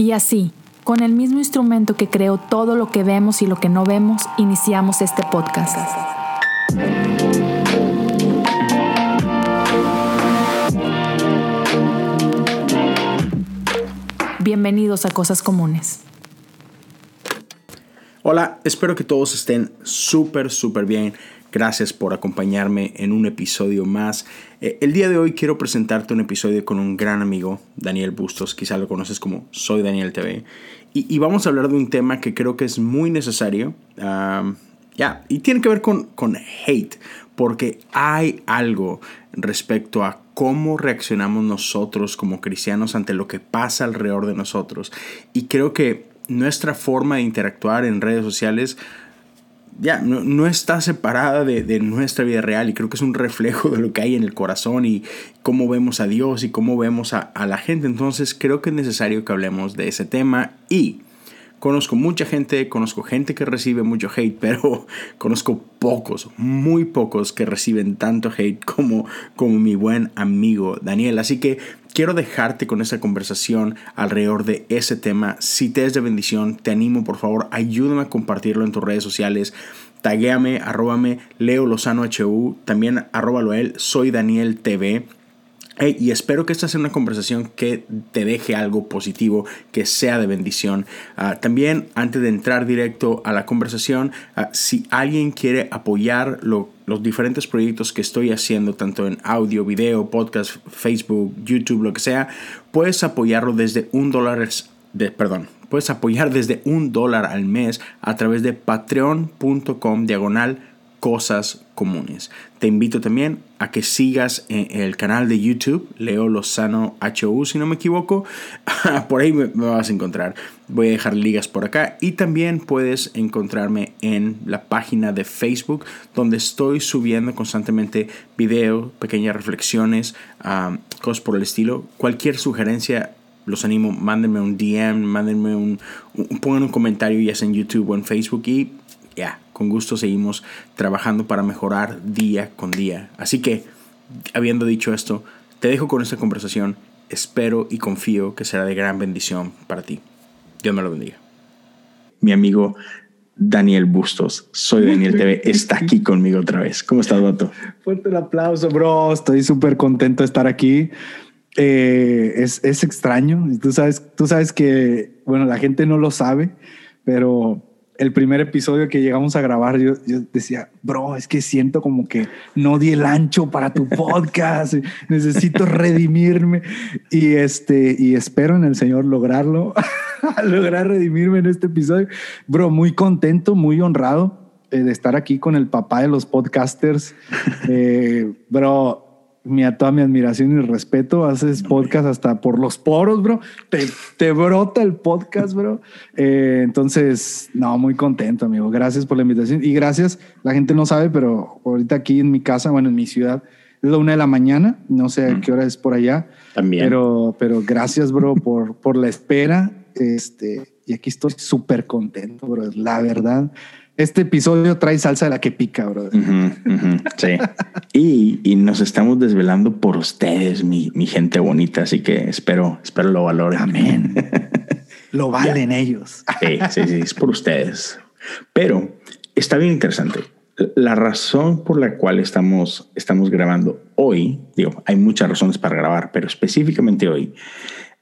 Y así, con el mismo instrumento que creó todo lo que vemos y lo que no vemos, iniciamos este podcast. Bienvenidos a Cosas Comunes. Hola, espero que todos estén súper, súper bien. Gracias por acompañarme en un episodio más. Eh, el día de hoy quiero presentarte un episodio con un gran amigo, Daniel Bustos, quizá lo conoces como Soy Daniel TV, y, vamos a hablar de un tema que creo que es muy necesario, ya, y tiene que ver con, con hate, porque hay algo respecto a cómo reaccionamos nosotros como cristianos ante lo que pasa alrededor de nosotros, y creo que nuestra forma de interactuar en redes sociales ya no, está separada de, nuestra vida real y creo que es un reflejo de lo que hay en el corazón y cómo vemos a Dios y cómo vemos a, a la gente. Entonces creo que es necesario que hablemos de ese tema y Conozco mucha gente, conozco gente que recibe mucho hate, pero conozco pocos, muy pocos que reciben tanto hate como, como mi buen amigo Daniel. Así que quiero dejarte con esta conversación alrededor de ese tema. Si te es de bendición, te animo por favor, ayúdame a compartirlo en tus redes sociales. Taguéame, arróbame, Leo Lozano HU, también arróbalo a él, soy Daniel TV y espero que esta sea una conversación que te deje algo positivo, que sea de bendición. Ah, también, antes de entrar directo a la conversación, ah, si alguien quiere apoyar los diferentes proyectos que estoy haciendo, tanto en audio, video, podcast, Facebook, YouTube, lo que sea, puedes apoyarlo desde un dólar, perdón, puedes apoyar desde un dólar al mes a través de patreon.com diagonal cosas comunes. Te invito también a que sigas en el canal de YouTube, Leo Lozano HU, si no me equivoco. por ahí me, vas a encontrar. Voy a dejar ligas por acá. Y también puedes encontrarme en la página de Facebook, donde estoy subiendo constantemente videos, pequeñas reflexiones, cosas por el estilo. Cualquier sugerencia los animo, mándenme un DM, mándenme un, pongan un comentario ya sea en YouTube o en Facebook y ya, con gusto seguimos trabajando para mejorar día con día. Así que, habiendo dicho esto, te dejo con esta conversación. Espero y confío que será de gran bendición para ti. Dios me lo bendiga. Mi amigo Daniel Bustos, soy Daniel TV, está aquí conmigo otra vez. ¿Cómo estás, Vato? Fuerte el aplauso, bro. Estoy súper contento de estar aquí. Eh, es, es extraño. Tú sabes, tú sabes que, bueno, la gente no lo sabe, pero el primer episodio que llegamos a grabar, yo, decía, bro, es que siento como que no di el ancho para tu podcast, necesito redimirme y este, y espero en el Señor lograrlo, lograr redimirme en este episodio. Bro, muy contento, muy honrado eh, de estar aquí con el papá de los podcasters. Eh, bro, mi, toda mi admiración y respeto. Haces podcast hasta por los poros, bro. Te, te brota el podcast, bro. Eh, entonces, no, muy contento, amigo. Gracias por la invitación. Y gracias, la gente no sabe, pero ahorita aquí en mi casa, bueno, en mi ciudad, es la una de la mañana. No sé a qué hora es por allá. También. Pero, pero gracias, bro, por, por la espera. Este, y aquí estoy súper contento, bro. La verdad este episodio trae salsa de la que pica, bro. sí. y, nos estamos desvelando por ustedes, mi, gente bonita. Así que espero, espero lo valoren. Amén. lo valen ellos. sí, sí, sí, es por ustedes. Pero está bien interesante. La razón por la cual estamos, estamos grabando hoy, digo, hay muchas razones para grabar, pero específicamente hoy,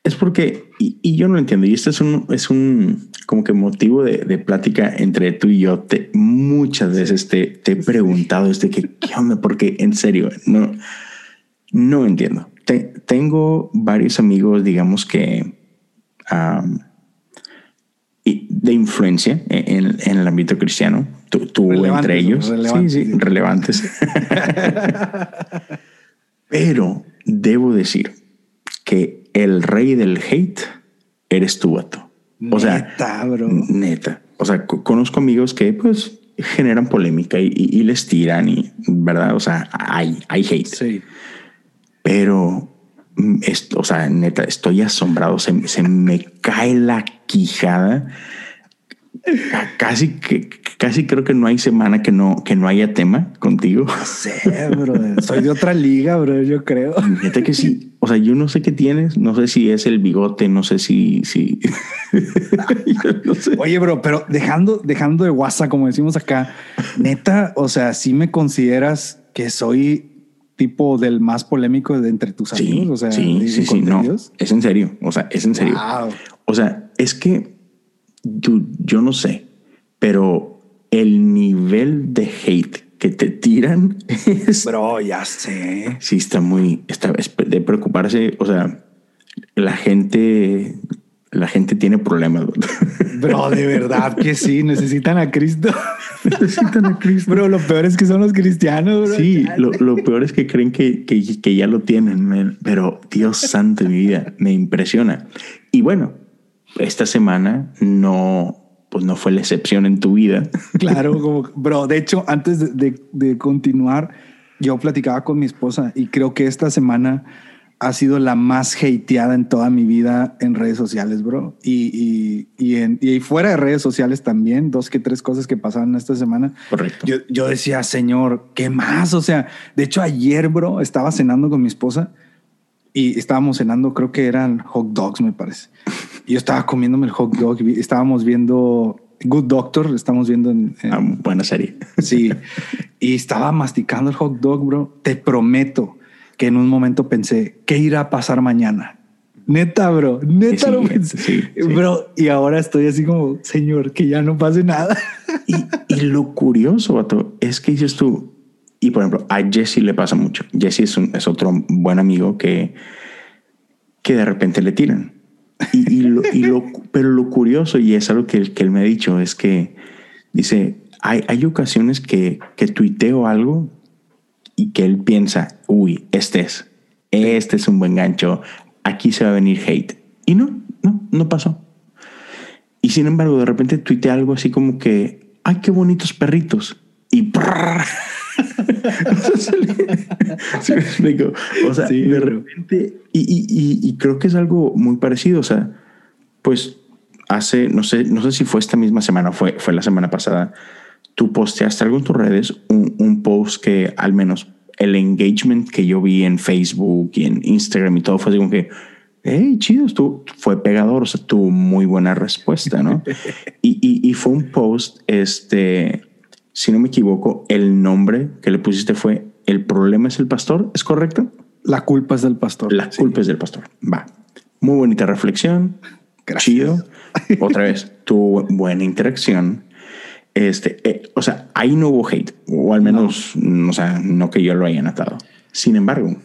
es porque, y, yo no entiendo, y esto es un, es un como que motivo de, plática entre tú y yo. Te, muchas veces te, te he preguntado este que, ¿qué onda? Porque en serio, no, no entiendo. tengo varios amigos, digamos que de influencia en, en, el ámbito cristiano. Tú, entre ellos. Sí, sí, relevantes. Pero debo decir que el rey del hate eres tú, vato. O sea, neta. O sea, conozco amigos que pues generan polémica y, les tiran y, ¿verdad? O sea, hay, hay hate. Sí. Pero, mm, esto, o sea, neta, estoy asombrado. Se, se me cae la quijada Casi que casi creo que no hay semana que no que no haya tema contigo. Sí, bro. Soy de otra liga, bro, yo creo. Fíjate que sí. O sea, yo no sé qué tienes, no sé si es el bigote, no sé si si no sé. Oye, bro, pero dejando dejando de WhatsApp como decimos acá, neta, o sea, si me consideras que soy tipo del más polémico de entre tus amigos, o sea, sí, sí, sí, no, es en serio, o sea, es en serio. O sea, es que yo no sé, pero el nivel de hate que te tiran es... Bro, ya sé. Sí, está muy... Está, de preocuparse, o sea, la gente... La gente tiene problemas. Bro, de verdad que sí, necesitan a Cristo. necesitan a Cristo. Bro, lo peor es que son los cristianos. Bro. Sí, lo, lo, peor es que creen que, que, que ya lo tienen, pero Dios santo de mi vida, me impresiona. Y bueno, esta semana no, pues no fue la excepción en tu vida. Claro, como, bro, de hecho, antes de, de, continuar, yo platicaba con mi esposa y creo que esta semana ha sido la más hateada en toda mi vida en redes sociales, bro. Y, y, y, en, y fuera de redes sociales también, dos que tres cosas que pasaron esta semana. Correcto. Yo, yo decía, señor, ¿qué más? O sea, de hecho ayer, bro, estaba cenando con mi esposa y estábamos cenando, creo que eran hot dogs, me parece. Y yo estaba comiéndome el hot dog, estábamos viendo Good Doctor, estamos viendo en, ah, buena serie. Sí, y estaba masticando el hot dog, bro. Te prometo que en un momento pensé, ¿qué irá a pasar mañana? Neta, bro, neta lo pensé. Bro, y ahora estoy así como, señor, que ya no pase nada. Y, y lo curioso, vato, es que dices tú, y por ejemplo, a Jesse le pasa mucho. Jesse es, un, es otro buen amigo que, que de repente le tiran. Y, lo, y lo, pero lo curioso, y es algo que, que él me ha dicho, es que dice, hay, hay ocasiones que, que tuiteo algo y que él piensa, uy, este es, este es un buen gancho, aquí se va a venir hate. Y no, no, no pasó. Y sin embargo, de repente tuiteé algo así como que, ay, qué bonitos perritos. Y ¿Sí me explico? O sea, de repente, y, y, y, creo que es algo muy parecido. O sea, pues hace, no sé, no sé si fue esta misma semana, fue, fue la semana pasada, tú posteaste algo en tus redes, un, un post que al menos el engagement que yo vi en Facebook y en Instagram y todo fue así como que, hey, chido, tú fue pegador, o sea, tuvo muy buena respuesta, ¿no? y, y, y, fue un post, este, si no me equivoco, el nombre que le pusiste fue El problema es el pastor, ¿es correcto? La culpa es del pastor. La culpa es del pastor. Va. Muy bonita reflexión. Gracias. Chido. Otra vez, tuvo buena interacción. Este, eh, o sea, ahí no hubo hate, o al menos, o sea, no que yo lo haya notado. Sin embargo,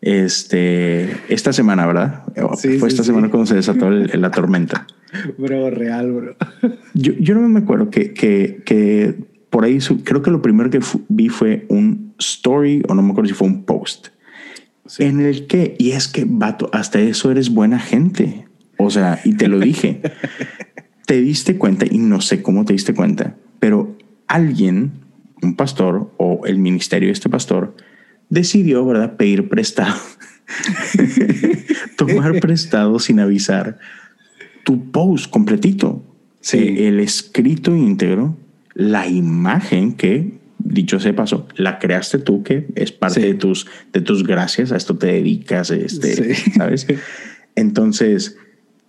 este, esta semana, ¿verdad? Sí, Fue esta semana cuando se desató la tormenta. Bro, real, bro. Yo, yo no me acuerdo que, que, que por ahí creo que lo primero que vi fue un story o no me acuerdo si fue un post en el que, y es que, vato, hasta eso eres buena gente. O sea, y te lo dije, te diste cuenta, y no sé cómo te diste cuenta, pero alguien, un pastor o el ministerio de este pastor, decidió, ¿verdad?, pedir prestado, tomar prestado sin avisar tu post completito, sí. Eh, el escrito íntegro, la imagen que, dicho sea paso, la creaste tú, que es parte sí. de, tus, de tus gracias, a esto te dedicas, este, sí. ¿sabes? Entonces,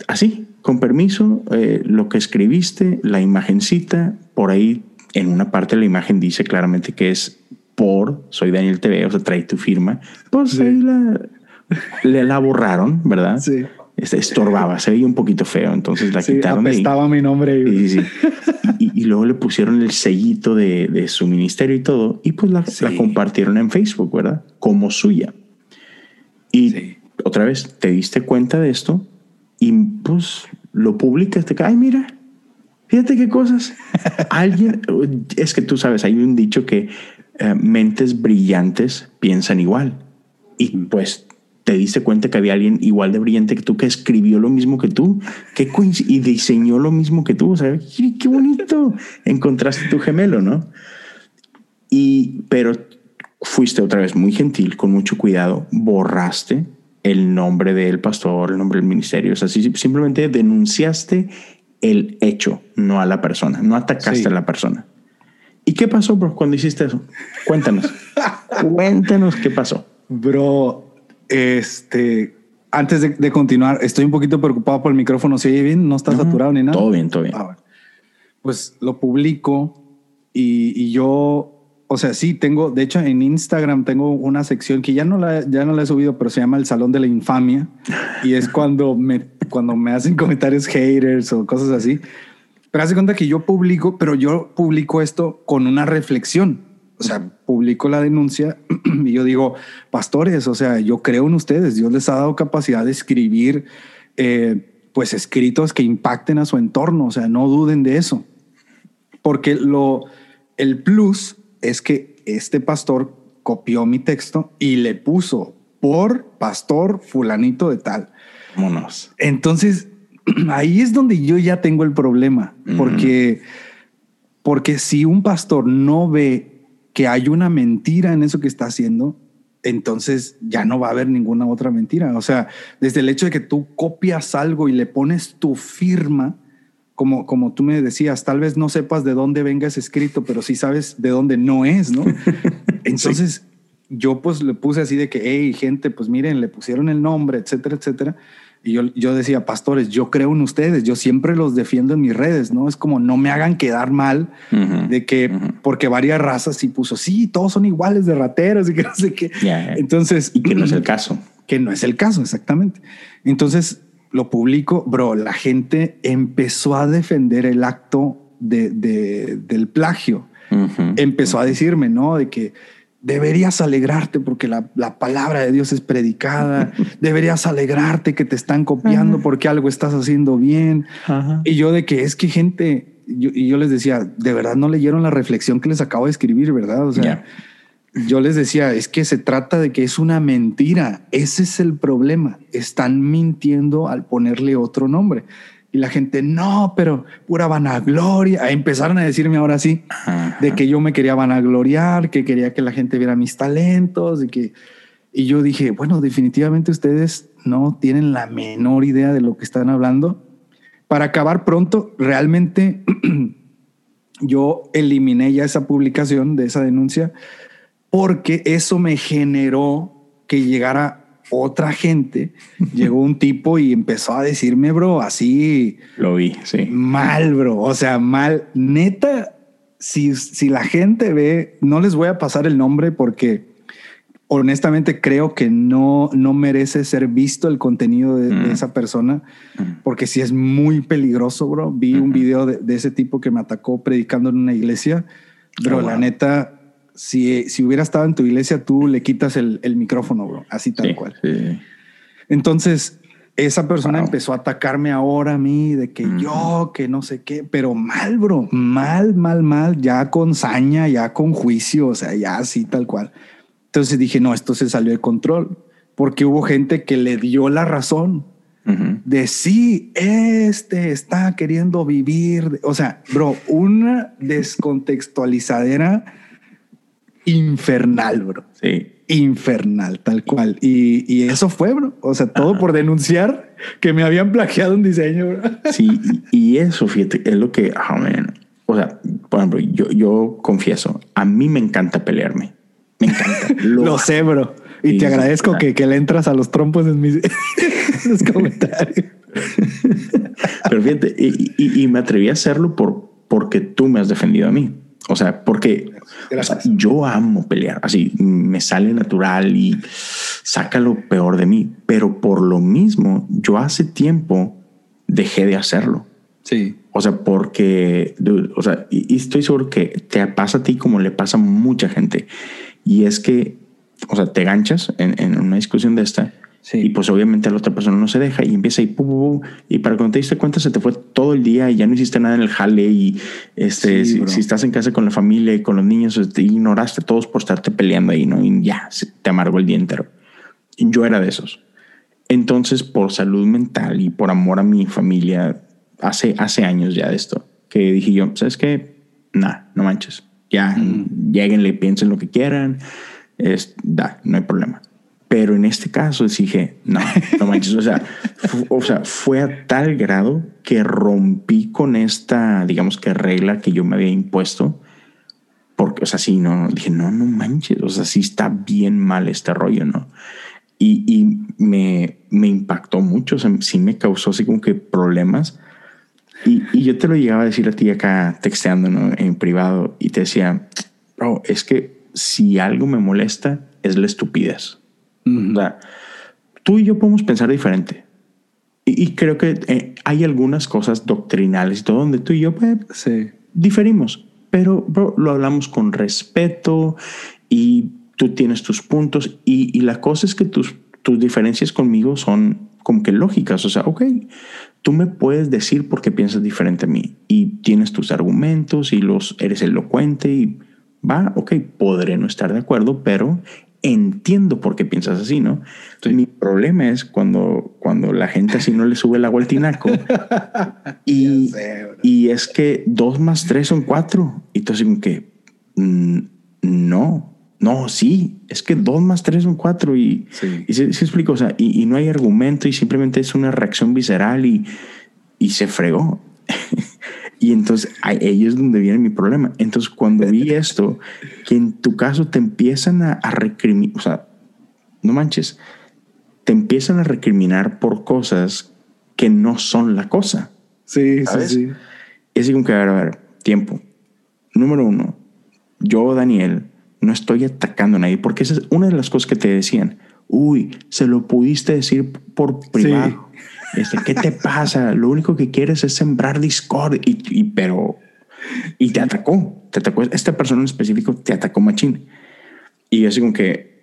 así, con permiso, eh, lo que escribiste, la imagencita, por ahí en una parte de la imagen dice claramente que es por Soy Daniel TV, o sea, trae tu firma, pues ahí la, le la borraron, ¿verdad? Sí estorbaba, se veía un poquito feo, entonces la sí, quitaron. Apestaba mi nombre. Y, sí, y, y, luego le pusieron el sellito de, de, su ministerio y todo, y pues la, sí. la, compartieron en Facebook, ¿verdad? Como suya. Y otra vez, te diste cuenta de esto y pues lo publicas, te ay, mira, fíjate qué cosas. Alguien, es que tú sabes, hay un dicho que uh, mentes brillantes piensan igual. Y pues te diste cuenta que había alguien igual de brillante que tú que escribió lo mismo que tú que y diseñó lo mismo que tú. O sea, qué bonito. Encontraste tu gemelo, ¿no? Y, pero fuiste otra vez muy gentil, con mucho cuidado, borraste el nombre del pastor, el nombre del ministerio. O sea, simplemente denunciaste el hecho, no a la persona. No atacaste a la persona. ¿Y qué pasó, bro, cuando hiciste eso? Cuéntanos. Cuéntanos qué pasó. Bro, este, antes de, continuar, estoy un poquito preocupado por el micrófono. ¿Se oye bien? ¿No está saturado ni nada? Todo bien, todo bien. Ah, pues lo publico y, yo o sea, sí, tengo, de hecho en Instagram tengo una sección que ya no la, ya no la he subido, pero se llama el Salón de la Infamia y es cuando me, cuando me hacen comentarios haters o cosas así. Pero hace cuenta que yo publico, pero yo publico esto con una reflexión. O sea, publico la denuncia y yo digo, pastores, o sea, yo creo en ustedes, Dios les ha dado capacidad de escribir, eh, pues escritos que impacten a su entorno, o sea, no duden de eso. Porque lo, el plus es que este pastor copió mi texto y le puso por pastor fulanito de tal. Vámonos. Entonces, ahí es donde yo ya tengo el problema, porque, porque si un pastor no ve que hay una mentira en eso que está haciendo, entonces ya no va a haber ninguna otra mentira. O sea, desde el hecho de que tú copias algo y le pones tu firma, como, como tú me decías, tal vez no sepas de dónde venga ese escrito, pero sí sabes de dónde no es, ¿no? Entonces, yo pues le puse así de que, hey, gente, pues miren, le pusieron el nombre, etcétera, etcétera. Y yo, yo decía, pastores, yo creo en ustedes, yo siempre los defiendo en mis redes, ¿no? Es como no me hagan quedar mal de que, porque varias razas sí puso, sí, todos son iguales de rateros y que no sé qué. Entonces. Y que no es el caso. Que no es el caso, exactamente. Entonces lo publico, bro, la gente empezó a defender el acto de, del plagio. empezó a decirme, ¿no? De que deberías alegrarte porque la, palabra de Dios es predicada, deberías alegrarte que te están copiando porque algo estás haciendo bien. Y yo de que es que gente, y yo les decía, de verdad no leyeron la reflexión que les acabo de escribir, ¿verdad? O sea, yo les decía, es que se trata de que es una mentira, ese es el problema, están mintiendo al ponerle otro nombre. Y la gente, no, pero pura vanagloria. Empezaron a decirme ahora sí de que yo me quería vanagloriar, que quería que la gente viera mis talentos y que. Y yo dije, bueno, definitivamente ustedes no tienen la menor idea de lo que están hablando. Para acabar pronto, realmente yo eliminé ya esa publicación de esa denuncia porque eso me generó que llegara otra gente, llegó un tipo y empezó a decirme, bro, así. Lo vi, sí. Mal, bro. O sea, mal. Neta, si, si la gente ve, no les voy a pasar el nombre porque honestamente creo que no, no merece ser visto el contenido de, mm. esa persona, mm. porque si es muy peligroso, bro. Vi un video de, ese tipo que me atacó predicando en una iglesia. Bro, oh, la neta, si, si hubiera estado en tu iglesia, tú le quitas el, el micrófono, bro, así tal cual. Entonces, esa persona empezó a atacarme ahora a mí de que yo, que no sé qué, pero mal, bro, mal, mal, mal, ya con saña, ya con juicio, o sea, ya así tal cual. Entonces dije, no, esto se salió de control, porque hubo gente que le dio la razón de sí, este está queriendo vivir, o sea, bro, una descontextualizadera infernal, bro. Sí. Infernal, tal cual. Y, y eso fue, bro. O sea, todo por denunciar que me habían plagiado un diseño, bro. Sí, y eso, fíjate, es lo que, oh, O sea, por ejemplo, yo, yo confieso, a mí me encanta pelearme. Me encanta. Lo, sé, bro. Y te agradezco que, que, le entras a los trompos en mis, comentarios. Pero fíjate, y, y, me atreví a hacerlo por, porque tú me has defendido a mí. O sea, porque yo amo pelear, así me sale natural y saca lo peor de mí, pero por lo mismo yo hace tiempo dejé de hacerlo. Sí. O sea, porque, o sea, y, estoy seguro que te pasa a ti como le pasa a mucha gente. Y es que, o sea, te ganchas en, en una discusión de esta y pues obviamente la otra persona no se deja y empieza y pum, y para cuando te diste cuenta se te fue todo el día y ya no hiciste nada en el jale y este, si, estás en casa con la familia y con los niños, te ignoraste todos por estarte peleando ahí, ¿no? Y ya, te amargó el día entero. Yo era de esos. Entonces, por salud mental y por amor a mi familia, hace, hace años ya de esto, que dije yo, ¿sabes qué? Nah, no manches. Ya, mm. lleguenle, piensen lo que quieran. Es, da, no hay problema. Pero en este caso dije, no, no manches, o sea, o sea, fue a tal grado que rompí con esta, digamos que regla que yo me había impuesto. Porque, o sea, sí, no, dije, no, no manches, o sea, sí está bien mal este rollo, ¿no? Y, y me, me impactó mucho, o sea, sí me causó así como que problemas. Y, y yo te lo llegaba a decir a ti acá texteando ¿no? en privado y te decía, bro, es que si algo me molesta es la estupidez. O sea, tú y yo podemos pensar diferente. Y, creo que eh, hay algunas cosas doctrinales y todo donde tú y yo pues, sí. diferimos, pero lo hablamos con respeto y tú tienes tus puntos y, y la cosa es que tus, tus diferencias conmigo son como que lógicas. O sea, ok, tú me puedes decir por qué piensas diferente a mí y tienes tus argumentos y los eres elocuente y va, ok, podré no estar de acuerdo, pero entiendo por qué piensas así, ¿no? Mi problema es cuando, cuando la gente así no le sube el agua al tinaco y, y es que dos más tres son cuatro. Y tú así como que, mm, no, no, sí, es que dos más tres son cuatro y, y se, explica, o sea, y, y, no hay argumento y simplemente es una reacción visceral y, y se fregó. Y entonces ahí es donde viene mi problema. Entonces cuando vi esto, que en tu caso te empiezan a, recriminar, o sea, no manches, te empiezan a recriminar por cosas que no son la cosa. Sí, sí, sí. Es como que, a ver, a ver, tiempo. Número uno, yo, Daniel, no estoy atacando a nadie, porque esa es una de las cosas que te decían. Uy, se lo pudiste decir por privado. Este, ¿Qué te pasa? Lo único que quieres es sembrar discord y, pero y te atacó, te atacó. Esta persona en específico te atacó machín. Y así como que,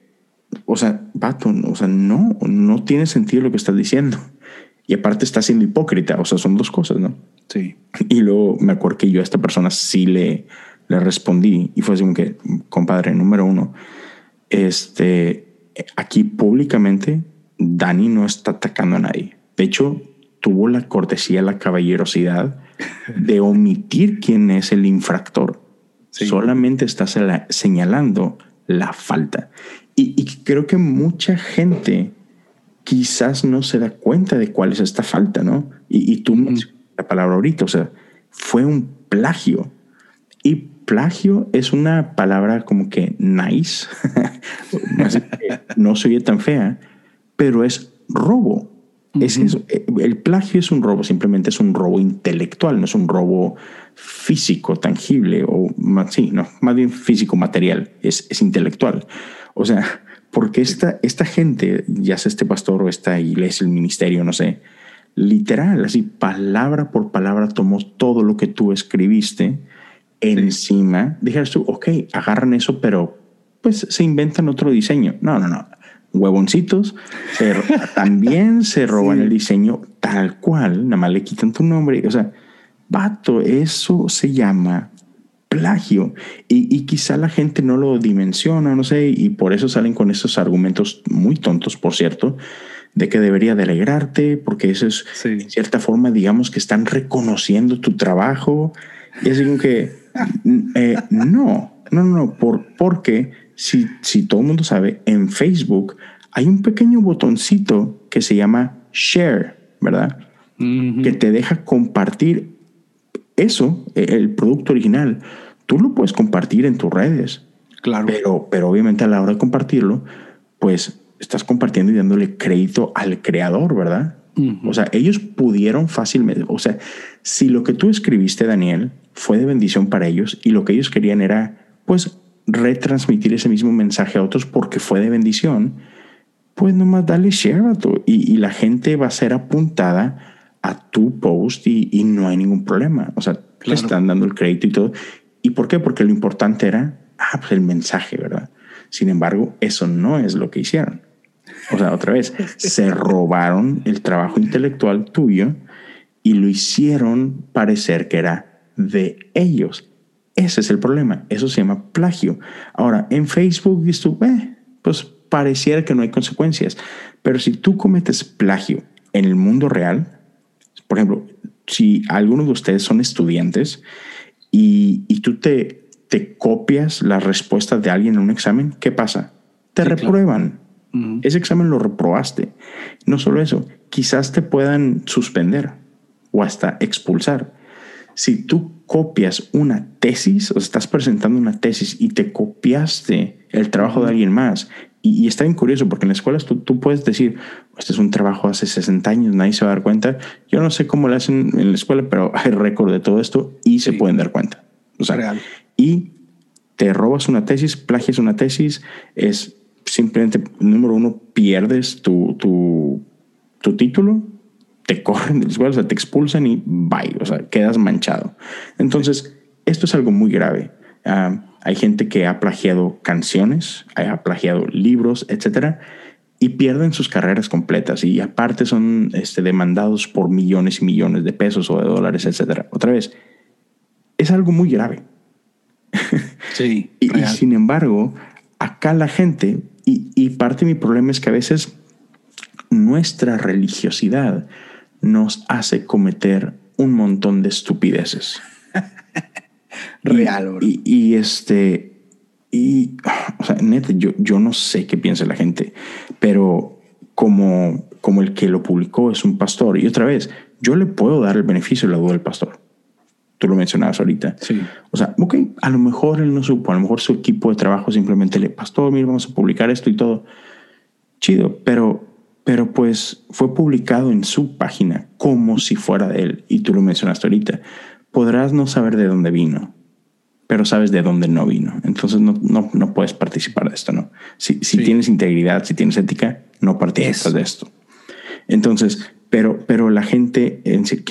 o sea, vato, o sea, no, no tiene sentido lo que estás diciendo. Y aparte está siendo hipócrita, o sea, son dos cosas, ¿no? Sí. Y luego me acuerdo que yo a esta persona sí le, le respondí y fue así como que, compadre, número uno, este, aquí públicamente Dani no está atacando a nadie. De hecho, tuvo la cortesía, la caballerosidad de omitir quién es el infractor. Solamente está señalando la falta. Y, creo que mucha gente quizás no se da cuenta de cuál es esta falta, ¿no? Y, tú la palabra ahorita, o sea, fue un plagio. Y plagio es una palabra como que nice, no se oye tan fea, pero es robo. Es. Eh, el plagio es un robo, simplemente es un robo intelectual, no es un robo físico, tangible, o más, sí, no, más bien físico, material, es, es intelectual. O sea, porque esta, esta gente, ya sea este pastor o esta iglesia, el ministerio, no sé, literal, así, palabra por palabra, tomó todo lo que tú escribiste encima. Dijeras tú, ok, agarran eso, pero pues se inventan otro diseño. No, no, no huevoncitos, también se roban el diseño tal cual, nada más le quitan tu nombre. O sea, vato, eso se llama plagio. Y, y, quizá la gente no lo dimensiona, no sé, y por eso salen con esos argumentos muy tontos, por cierto, de que debería de alegrarte, porque eso es, en cierta forma, digamos que están reconociendo tu trabajo. Y es como que, eh, no, no, no, por, porque si, si todo el mundo sabe, en Facebook hay un pequeño botoncito que se llama share, ¿verdad? Que te deja compartir eso, e, el producto original. Tú lo puedes compartir en tus redes. Claro. Pero, pero obviamente a la hora de compartirlo, pues estás compartiendo y dándole crédito al creador, ¿verdad? O sea, ellos pudieron fácilmente, o sea, si lo que tú escribiste, Daniel, fue de bendición para ellos y lo que ellos querían era, pues, retransmitir ese mismo mensaje a otros porque fue de bendición, pues nomás dale share a y, y, la gente va a ser apuntada a tu post y, no hay ningún problema. O sea, le están dando el crédito y todo. ¿Y por qué? Porque lo importante era, ah, pues el mensaje, ¿verdad? Sin embargo, eso no es lo que hicieron. O sea, otra vez, se robaron el trabajo intelectual tuyo y lo hicieron parecer que era de ellos. Ese es el problema. Eso se llama plagio. Ahora, en Facebook eh, pues pareciera que no hay consecuencias. Pero si tú cometes plagio en el mundo real, por ejemplo, si algunos de ustedes son estudiantes y, y tú te, te copias las respuestas de alguien en un examen, ¿qué pasa? Te reprueban. Ese examen lo reprobaste. No solo eso, quizás te puedan suspender o hasta expulsar. Si tú copias una tesis, o estás presentando una tesis y te copiaste el trabajo de alguien más, y, está bien curioso porque en la escuela tú, tú, puedes decir, este es un trabajo hace 60 años, nadie se va a dar cuenta. Yo no sé cómo lo hacen en la escuela, pero hay récord de todo esto y se pueden dar cuenta. O sea, Real. Y te robas una tesis, plagias una tesis, es simplemente, número uno, pierdes tu, tu, tu título, te corren de la escuela, o sea, te expulsan y bye, o sea, quedas manchado. Entonces, esto es algo muy grave. Ah, hay gente que ha plagiado canciones, ha plagiado libros, etcétera, y pierden sus carreras completas y aparte son este, demandados por millones y millones de pesos o de dólares, etcétera. Otra vez, es algo muy grave. Sí. y, sin embargo, acá la gente, y, y parte de mi problema es que a veces nuestra religiosidad nos hace cometer un montón de estupideces. Real, y, y, este, y, o sea, neta, yo, yo no sé qué piensa la gente, pero como, como el que lo publicó es un pastor, y otra vez, yo le puedo dar el beneficio de la duda al pastor. Tú lo mencionabas ahorita. Sí. O sea, ok, a lo mejor él no supo, a lo mejor su equipo de trabajo simplemente le, pastor, mira, vamos a publicar esto y todo. Chido, pero pero pues fue publicado en su página como si fuera de él, y tú lo mencionaste ahorita. Podrás no saber de dónde vino, pero sabes de dónde no vino. Entonces no, no, no puedes participar de esto, ¿no? Si, si tienes integridad, si tienes ética, no participas de esto. Entonces, pero, pero la gente,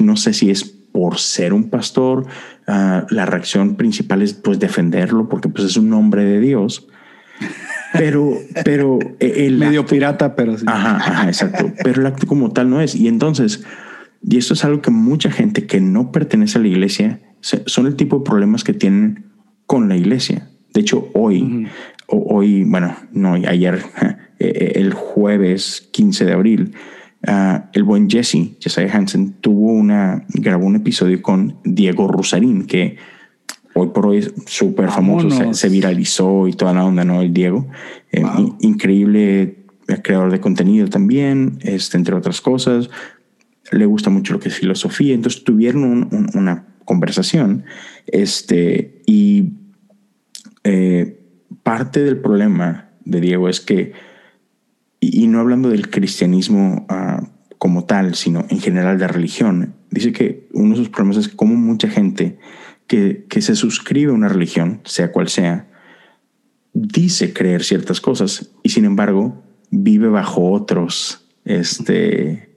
no sé si es por ser un pastor, uh, la reacción principal es pues defenderlo porque pues es un hombre de Dios pero, pero el medio pirata, pero sí. Ajá, ajá, exacto. Pero el acto como tal no es. Y entonces, y esto es algo que mucha gente que no pertenece a la iglesia son el tipo de problemas que tienen con la iglesia. De hecho, hoy, hoy, bueno, no, ayer, eh, el jueves 15 de abril, ah, el buen Jesse, Jesse Hansen, tuvo una, grabó un episodio con Diego Rusarín, que hoy por hoy es súper famoso, se, viralizó y toda la onda, ¿no? El Diego. Eh, increíble creador de contenido también, este, entre otras cosas. Le gusta mucho lo que es filosofía. Entonces tuvieron una conversación este, y eh, parte del problema de Diego es que, y, no hablando del cristianismo ah, como tal, sino en general de religión, dice que uno de sus problemas es que como mucha gente que, se suscribe a una religión, sea cual sea, dice creer ciertas cosas y sin embargo vive bajo otros este,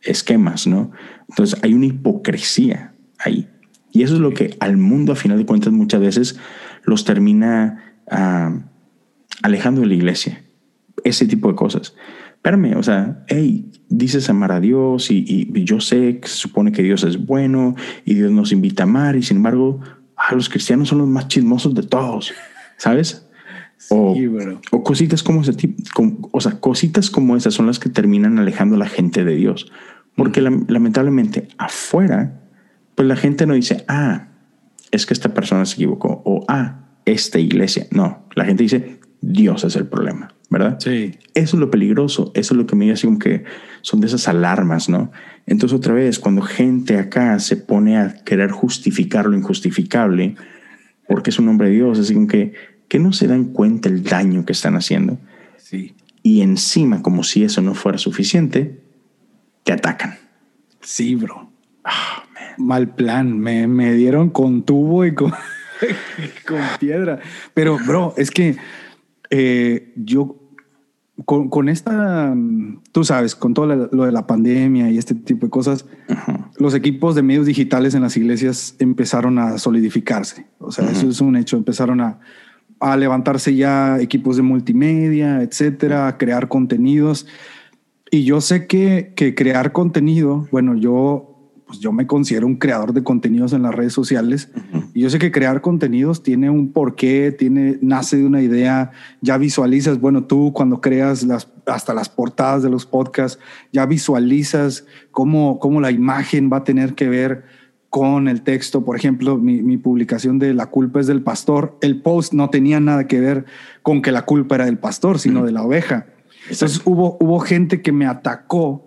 esquemas, ¿no? Entonces hay una hipocresía ahí. Y eso es lo que al mundo, a final de cuentas, muchas veces los termina ah, alejando de la iglesia. Ese tipo de cosas. Espérame, o sea, hey, dices amar a Dios y, yo sé que se supone que Dios es bueno y Dios nos invita a amar y sin embargo, ah, los cristianos son los más chismosos de todos, ¿sabes? O, o cositas como ese tipo, o sea, cositas como esas son las que terminan alejando a la gente de Dios. Porque lamentablemente afuera, pues la gente no dice, ah, es que esta persona se equivocó o ah, esta iglesia. No, la gente dice, Dios es el problema. ¿Verdad? Sí. Eso es lo peligroso, eso es lo que me dice como que son de esas alarmas, ¿no? Entonces otra vez, cuando gente acá se pone a querer justificar lo injustificable, porque es un hombre de Dios, así como que, que no se dan cuenta el daño que están haciendo. Sí. Y encima, como si eso no fuera suficiente, te atacan. Sí, bro. Ah, Mal plan, me, me dieron con tubo y con, con piedra. Pero, bro, es que eh, yo con, esta, tú sabes, con todo lo de la pandemia y este tipo de cosas, los equipos de medios digitales en las iglesias empezaron a solidificarse. O sea, eso es un hecho. Empezaron a, a, levantarse ya equipos de multimedia, etcétera, a crear contenidos. Y yo sé que, que crear contenido, bueno, yo pues yo me considero un creador de contenidos en las redes sociales y yo sé que crear contenidos tiene un porqué, tiene, nace de una idea, ya visualizas, bueno, tú cuando creas las, hasta las portadas de los podcasts, ya visualizas cómo, cómo la imagen va a tener que ver con el texto. Por ejemplo, mi, mi, publicación de La culpa es del pastor, el post no tenía nada que ver con que la culpa era del pastor, sino de la oveja. Entonces hubo, hubo gente que me atacó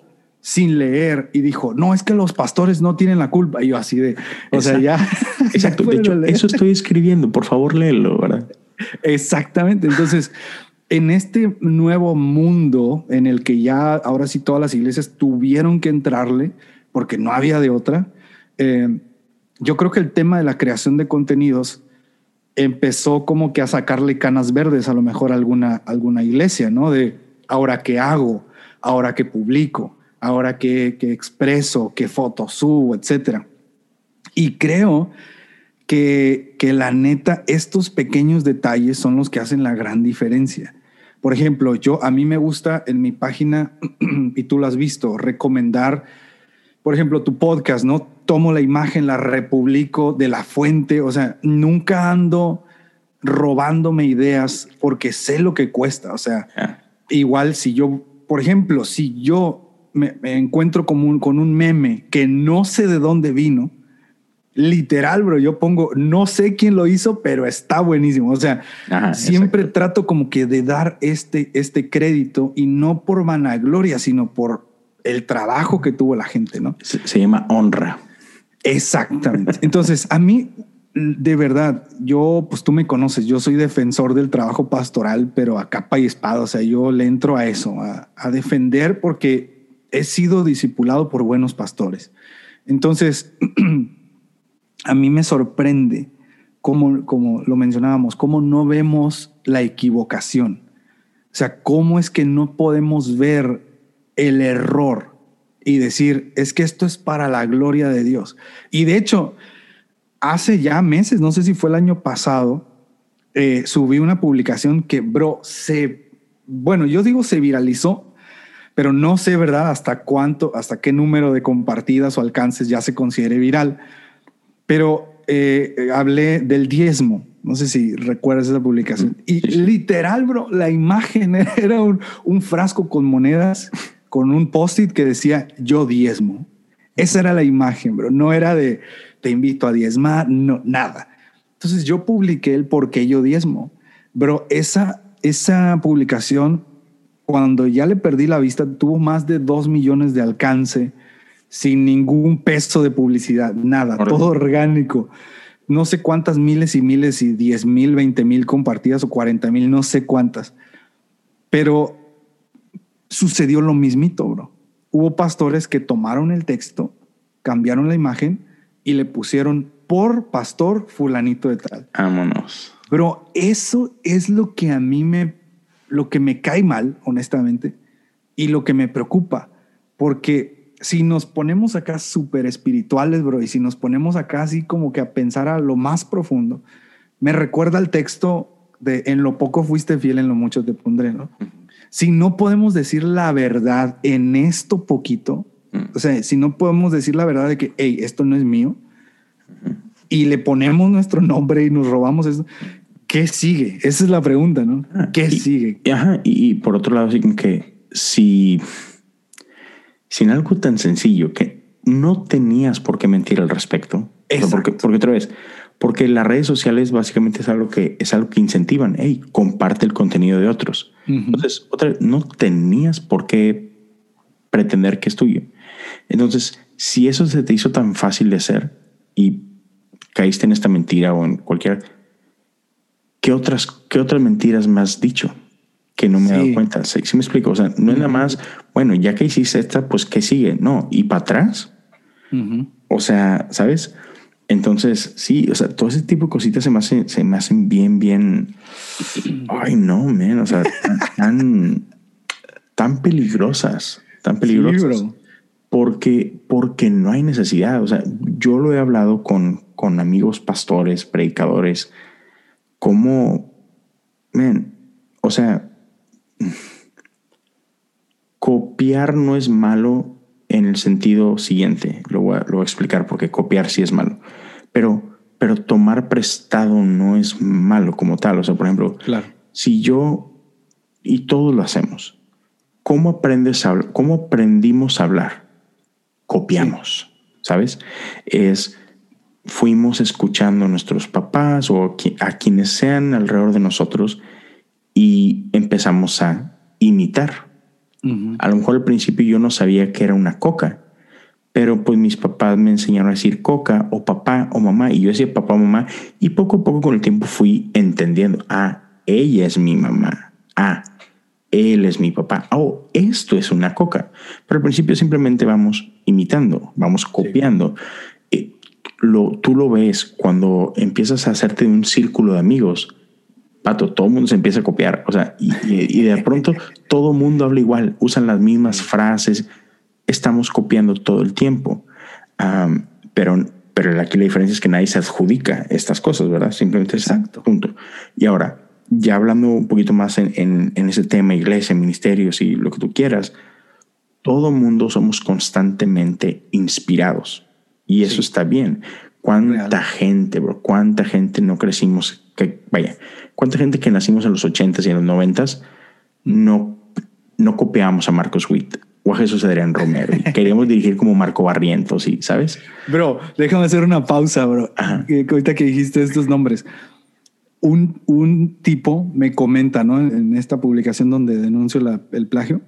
sin leer y dijo, no, es que los pastores no tienen la culpa. Y yo así de, o sea, ya. Exacto. de hecho, eso estoy escribiendo. Por favor, léelo, ¿verdad? Exactamente. Entonces, en este nuevo mundo en el que ya ahora sí todas las iglesias tuvieron que entrarle porque no había de otra, eh, yo creo que el tema de la creación de contenidos empezó como que a sacarle canas verdes a lo mejor a alguna, alguna iglesia, ¿no? De ahora qué hago, ahora qué publico, ahora qué, qué expreso, qué fotos subo, etcétera. Y creo que, que la neta, estos pequeños detalles son los que hacen la gran diferencia. Por ejemplo, yo a mí me gusta en mi página, y tú lo has visto, recomendar, por ejemplo, tu podcast, ¿no? Tomo la imagen, la republico de la fuente, o sea, nunca ando robándome ideas porque sé lo que cuesta, o sea, igual si yo, por ejemplo, si yo me, encuentro con un, con un meme que no sé de dónde vino, literal, bro, yo pongo, no sé quién lo hizo, pero está buenísimo. O sea, siempre trato como que de dar este, este crédito y no por vanagloria, sino por el trabajo que tuvo la gente, ¿no? Se, llama honra. Exactamente. Entonces, a mí, de verdad, yo, pues tú me conoces, yo soy defensor del trabajo pastoral, pero a capa y espada, o sea, yo le entro a eso, a, a defender porque he sido discipulado por buenos pastores. Entonces, a mí me sorprende cómo, como lo mencionábamos, cómo no vemos la equivocación. O sea, cómo es que no podemos ver el error y decir, es que esto es para la gloria de Dios. Y de hecho, hace ya meses, no sé si fue el año pasado, eh, subí una publicación que, bro, se, bueno, yo digo se viralizó, pero no sé, ¿verdad? Hasta cuánto, hasta qué número de compartidas o alcances ya se considere viral pero eh, hablé del diezmo. No sé si recuerdas esa publicación. Y literal, bro, la imagen era un, frasco con monedas, con un post-it que decía yo diezmo. Esa era la imagen, bro. No era de te invito a diezmar, no, nada. Entonces yo publiqué el por qué yo diezmo. Bro, esa, esa publicación, cuando ya le perdí la vista, tuvo más de dos millones de alcance sin ningún peso de publicidad, nada, todo orgánico. No sé cuántas miles y miles y diez mil, veinte mil compartidas o cuarenta mil, no sé cuántas. Pero sucedió lo mismito, bro. Hubo pastores que tomaron el texto, cambiaron la imagen y le pusieron por pastor fulanito de tal. Vámonos. Pero eso es lo que a mí me, lo que me cae mal, honestamente, y lo que me preocupa, porque si nos ponemos acá súper espirituales, bro, y si nos ponemos acá así como que a pensar a lo más profundo, me recuerda el texto de en lo poco fuiste fiel, en lo mucho te pondré, ¿no? Si no podemos decir la verdad en esto poquito, o sea, si no podemos decir la verdad de que, hey, esto no es mío, y le ponemos nuestro nombre y nos robamos eso, ¿qué sigue? Esa es la pregunta, ¿no? Ah, ¿Qué sigue? Ajá, y, por otro lado, así que si sin algo tan sencillo que no tenías por qué mentir al respecto. Porque, porque otra vez, porque las redes sociales básicamente es algo que es algo que incentivan. Hey, comparte el contenido de otros. Entonces, otra vez, no tenías por qué pretender que es tuyo. Entonces, si eso se te hizo tan fácil de hacer y caíste en esta mentira o en cualquier, ¿qué otras, qué otras mentiras me has dicho? que no me he dado cuenta. ¿Sí, me explico? O sea, no es nada más, bueno, ya que hiciste esta, pues ¿qué sigue? No, y para atrás. O sea, ¿sabes? Entonces, sí, o sea, todo ese tipo de cositas se me hacen, se me hacen bien, bien. Ay, no, man, o sea, tan, tan peligrosas, tan peligrosas. porque, porque no hay necesidad. O sea, yo lo he hablado con, con amigos pastores, predicadores, man, o sea, copiar no es malo en el sentido siguiente. Lo voy a, explicar porque copiar sí es malo. Pero, pero tomar prestado no es malo como tal. O sea, por ejemplo, si yo, y todos lo hacemos, ¿cómo aprendes a ¿Cómo aprendimos a hablar? Copiamos, ¿sabes? Es fuimos escuchando a nuestros papás o a quienes sean alrededor de nosotros y empezamos a imitar. A lo mejor al principio yo no sabía que era una coca, pero pues mis papás me enseñaron a decir coca o papá o mamá y yo decía papá o mamá y poco a poco con el tiempo fui entendiendo, ah, ella es mi mamá, ah, él es mi papá, oh, esto es una coca. Pero al principio simplemente vamos imitando, vamos copiando. Lo, tú lo ves cuando empiezas a hacerte un círculo de amigos pato, todo el mundo se empieza a copiar, o sea, y, de pronto todo el mundo habla igual, usan las mismas frases, estamos copiando todo el tiempo, pero, pero aquí la diferencia es que nadie se adjudica estas cosas, ¿verdad? Simplemente exacto. Punto. Y ahora, ya hablando un poquito más en, en, ese tema, iglesia, ministerios y lo que tú quieras, todo mundo somos constantemente inspirados y eso está bien. ¿Cuánta gente, bro? ¿Cuánta gente no crecimos? Que, vaya, ¿cuánta gente que nacimos en los 80s y en los 90s no, no copiamos a Marcos Witt o a Jesús Adrián Romero? queríamos dirigir como Marco Barrientos, ¿y sabes? Bro, déjame hacer una pausa, bro. Ahorita que dijiste estos nombres. Un, un, tipo me comenta, ¿no? En esta publicación donde denuncio el plagio,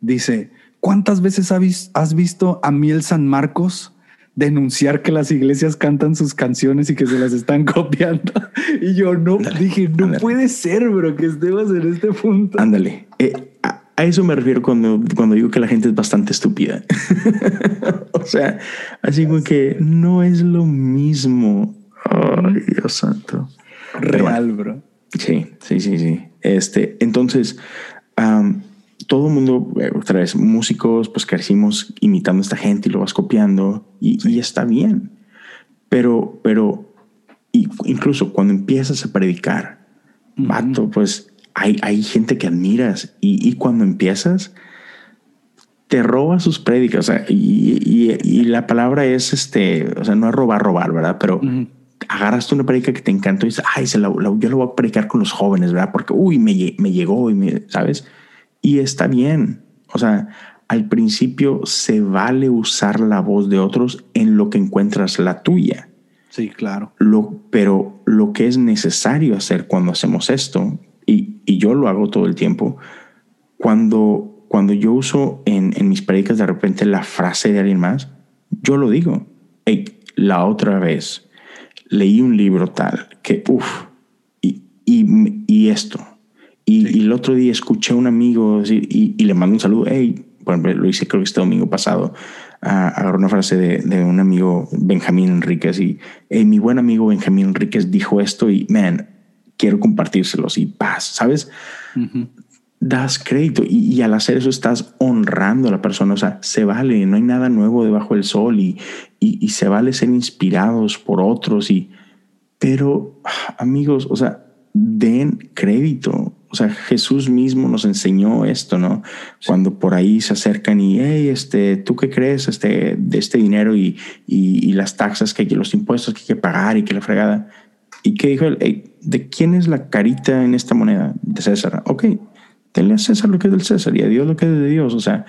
dice, ¿cuántas veces has visto a Miel San Marcos denunciar que las iglesias cantan sus canciones y que se las están copiando. Y yo no dije, no puede ser, bro, que estemos en este punto. Ándale. Eh, a, eso me refiero cuando, cuando digo que la gente es bastante estúpida. o sea, así como que no es lo mismo. Ay, Dios santo. Real, bro. Sí, sí, sí, sí. Este, entonces, todo el mundo, eh, otra vez, músicos, pues crecimos imitando a esta gente y lo vas copiando y, está bien. Pero, pero incluso cuando empiezas a predicar, vato, pues hay, hay gente que admiras y, cuando empiezas, te roba sus prédicas. O sea, y, la palabra es este, o sea, no es robar, robar, ¿verdad? Pero agarras tú una prédica que te encantó y dices, ay, se la, yo lo voy a predicar con los jóvenes, ¿verdad? Porque, uy, me, me llegó y me, ¿sabes? Y está bien. O sea, al principio se vale usar la voz de otros en lo que encuentras la tuya. Sí, claro. Lo, pero lo que es necesario hacer cuando hacemos esto, y, y yo lo hago todo el tiempo, cuando, cuando yo uso en, en, mis predicas de repente la frase de alguien más, yo lo digo. Hey, la otra vez leí un libro tal que, uff, y, y, y esto, y, el otro día escuché a un amigo y, le mando un saludo. Hey, por ejemplo, lo hice creo que este domingo pasado. agarré una frase de, un amigo, Benjamín Enríquez, y mi buen amigo Benjamín Enríquez dijo esto y, man, quiero compartírselos y paz, ¿sabes? Das crédito y, al hacer eso estás honrando a la persona, o sea, se vale, no hay nada nuevo debajo del sol y, y, se vale ser inspirados por otros y, pero amigos, o sea, den crédito, o sea, Jesús mismo nos enseñó esto, ¿no? Cuando por ahí se acercan y, hey, este, ¿tú qué crees este, de este dinero y, y, las taxas que hay, los impuestos que hay que pagar y que la fregada? ¿Y qué dijo él? Hey, ¿De quién es la carita en esta moneda? De César. Ok, tenle a César lo que es del César y a Dios lo que es de Dios. O sea,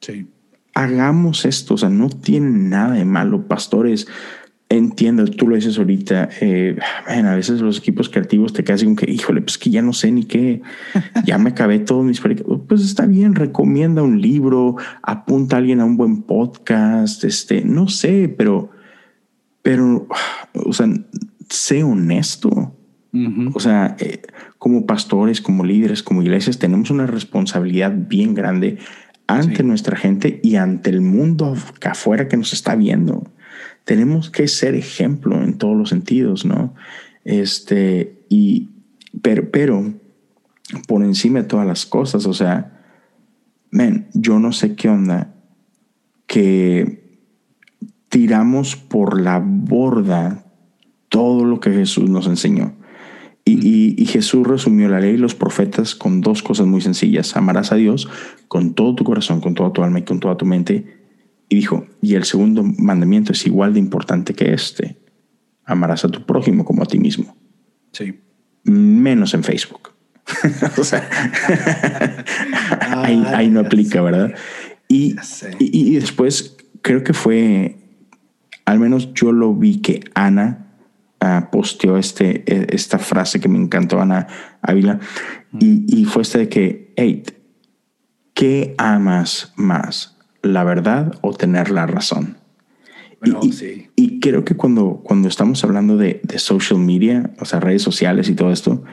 sí. hagamos esto. O sea, no tiene nada de malo, pastores Entiendo, tú lo dices ahorita, eh, a veces los equipos creativos te quedan como que, híjole, pues que ya no sé ni qué, ya me acabé todos mis Pues está bien, recomienda un libro, apunta a alguien a un buen podcast, este, no sé, pero, pero, o sea, sé honesto. O sea, eh, como pastores, como líderes, como iglesias, tenemos una responsabilidad bien grande ante nuestra gente y ante el mundo afuera que nos está viendo tenemos que ser ejemplo en todos los sentidos, ¿no? Este, y, pero, pero por encima de todas las cosas, o sea, men, yo no sé qué onda que tiramos por la borda todo lo que Jesús nos enseñó. Y, y, Jesús resumió la ley y los profetas con dos cosas muy sencillas. Amarás a Dios con todo tu corazón, con toda tu alma y con toda tu mente y dijo, y el segundo mandamiento es igual de importante que este. Amarás a tu prójimo como a ti mismo. Sí. Menos en Facebook. o sea, ahí, no aplica, ¿verdad? Y, y, después creo que fue, al menos yo lo vi que Ana uh, posteó este, e, esta frase que me encantó, Ana Ávila, y, y fue esta de que, hey, ¿qué amas más? ¿La verdad o tener la razón? y, creo que cuando, cuando estamos hablando de, de, social media, o sea, redes sociales y todo esto,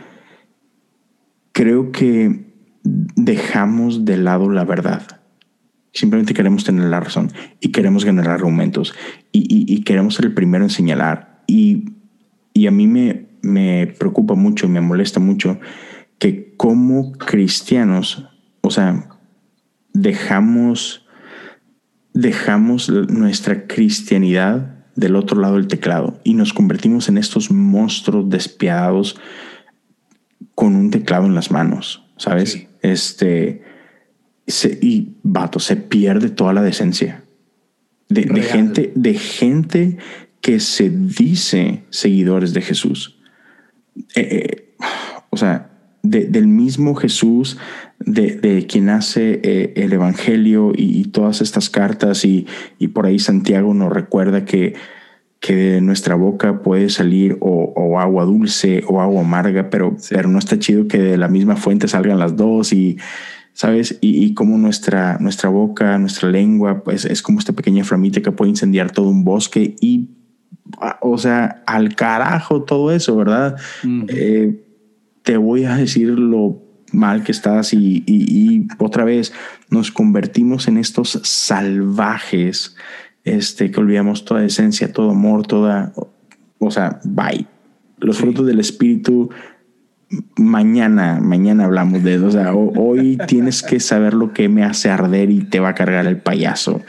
creo que dejamos de lado la verdad. Simplemente queremos tener la razón y queremos ganar argumentos y, queremos ser el primero en señalar. Y, y a mí me, me preocupa mucho y me molesta mucho que como cristianos, o sea, dejamos, dejamos nuestra cristianidad del otro lado del teclado y nos convertimos en estos monstruos despiadados con un teclado en las manos, ¿sabes? Este, y vato, se pierde toda la decencia de, gente, de gente que se dice seguidores de Jesús. Eh, eh, o sea, del mismo Jesús, de, quien hace eh, el Evangelio y, todas estas cartas, y, por ahí Santiago nos recuerda que, que de nuestra boca puede salir o, agua dulce o agua amarga, pero, pero no está chido que de la misma fuente salgan las dos y ¿sabes? Y, como nuestra, nuestra boca, nuestra lengua, pues es como esta pequeña flamita que puede incendiar todo un bosque y, ah, o sea, al carajo todo eso, ¿verdad? Eh, te voy a decir lo mal que estás y, y, otra vez nos convertimos en estos salvajes, este, que olvidamos toda esencia, todo amor, toda, o sea, bye. Los frutos del espíritu mañana, mañana hablamos de eso. O sea, hoy tienes que saber lo que me hace arder y te va a cargar el payaso.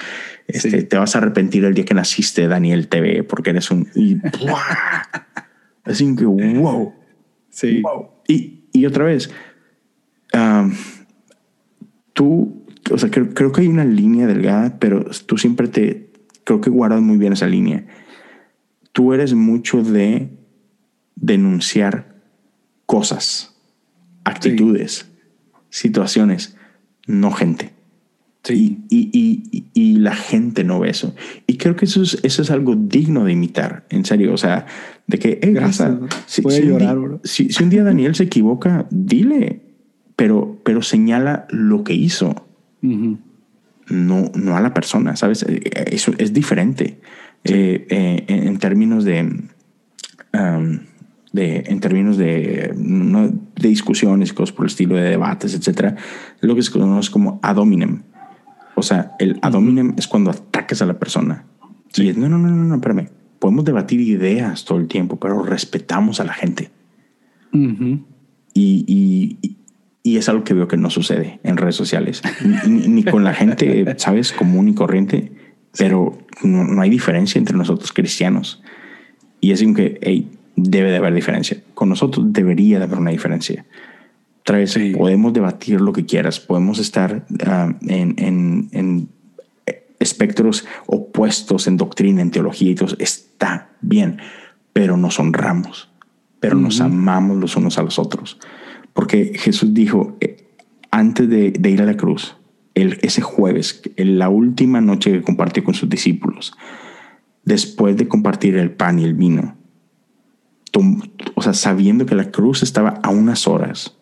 Este, Te vas a arrepentir el día que naciste, Daniel TV, porque eres un... Y, Así que, wow. Sí. Y, y, otra vez, tú, o sea, creo, creo, que hay una línea delgada, pero tú siempre te, creo que guardas muy bien esa línea. Tú eres mucho de denunciar cosas, actitudes, situaciones, no gente. Sí. Y, y, y, la gente no ve eso. Y creo que eso es, eso es algo digno de imitar, en serio. O sea, de que, Gracias, si, llorar, un día, si, un día Daniel se equivoca, dile, pero, pero señala lo que hizo. no, no a la persona, ¿sabes? Eh, eso es diferente eh, eh, en, términos de... Um, de, en términos de, de discusiones, cosas por el estilo de debates, etcétera, lo que se conoce como ad hominem. O sea, el ad hominem es cuando atacas a la persona. Y es, no, no, no, no, no, espérame. Podemos debatir ideas todo el tiempo, pero respetamos a la gente. y, y, y, es algo que veo que no sucede en redes sociales, ni, ni con la gente, ¿sabes? Común y corriente, pero no, no, hay diferencia entre nosotros cristianos. Y es que, hey, debe de haber diferencia. Con nosotros debería de haber una diferencia. Otra vez, podemos debatir lo que quieras, podemos estar ah, en, en, en, espectros opuestos en doctrina, en teología y todo. Está bien, pero nos honramos, pero nos amamos los unos a los otros. Porque Jesús dijo, eh, antes de, de, ir a la cruz, el, ese jueves, en la última noche que compartió con sus discípulos, después de compartir el pan y el vino, o sea, sabiendo que la cruz estaba a unas horas,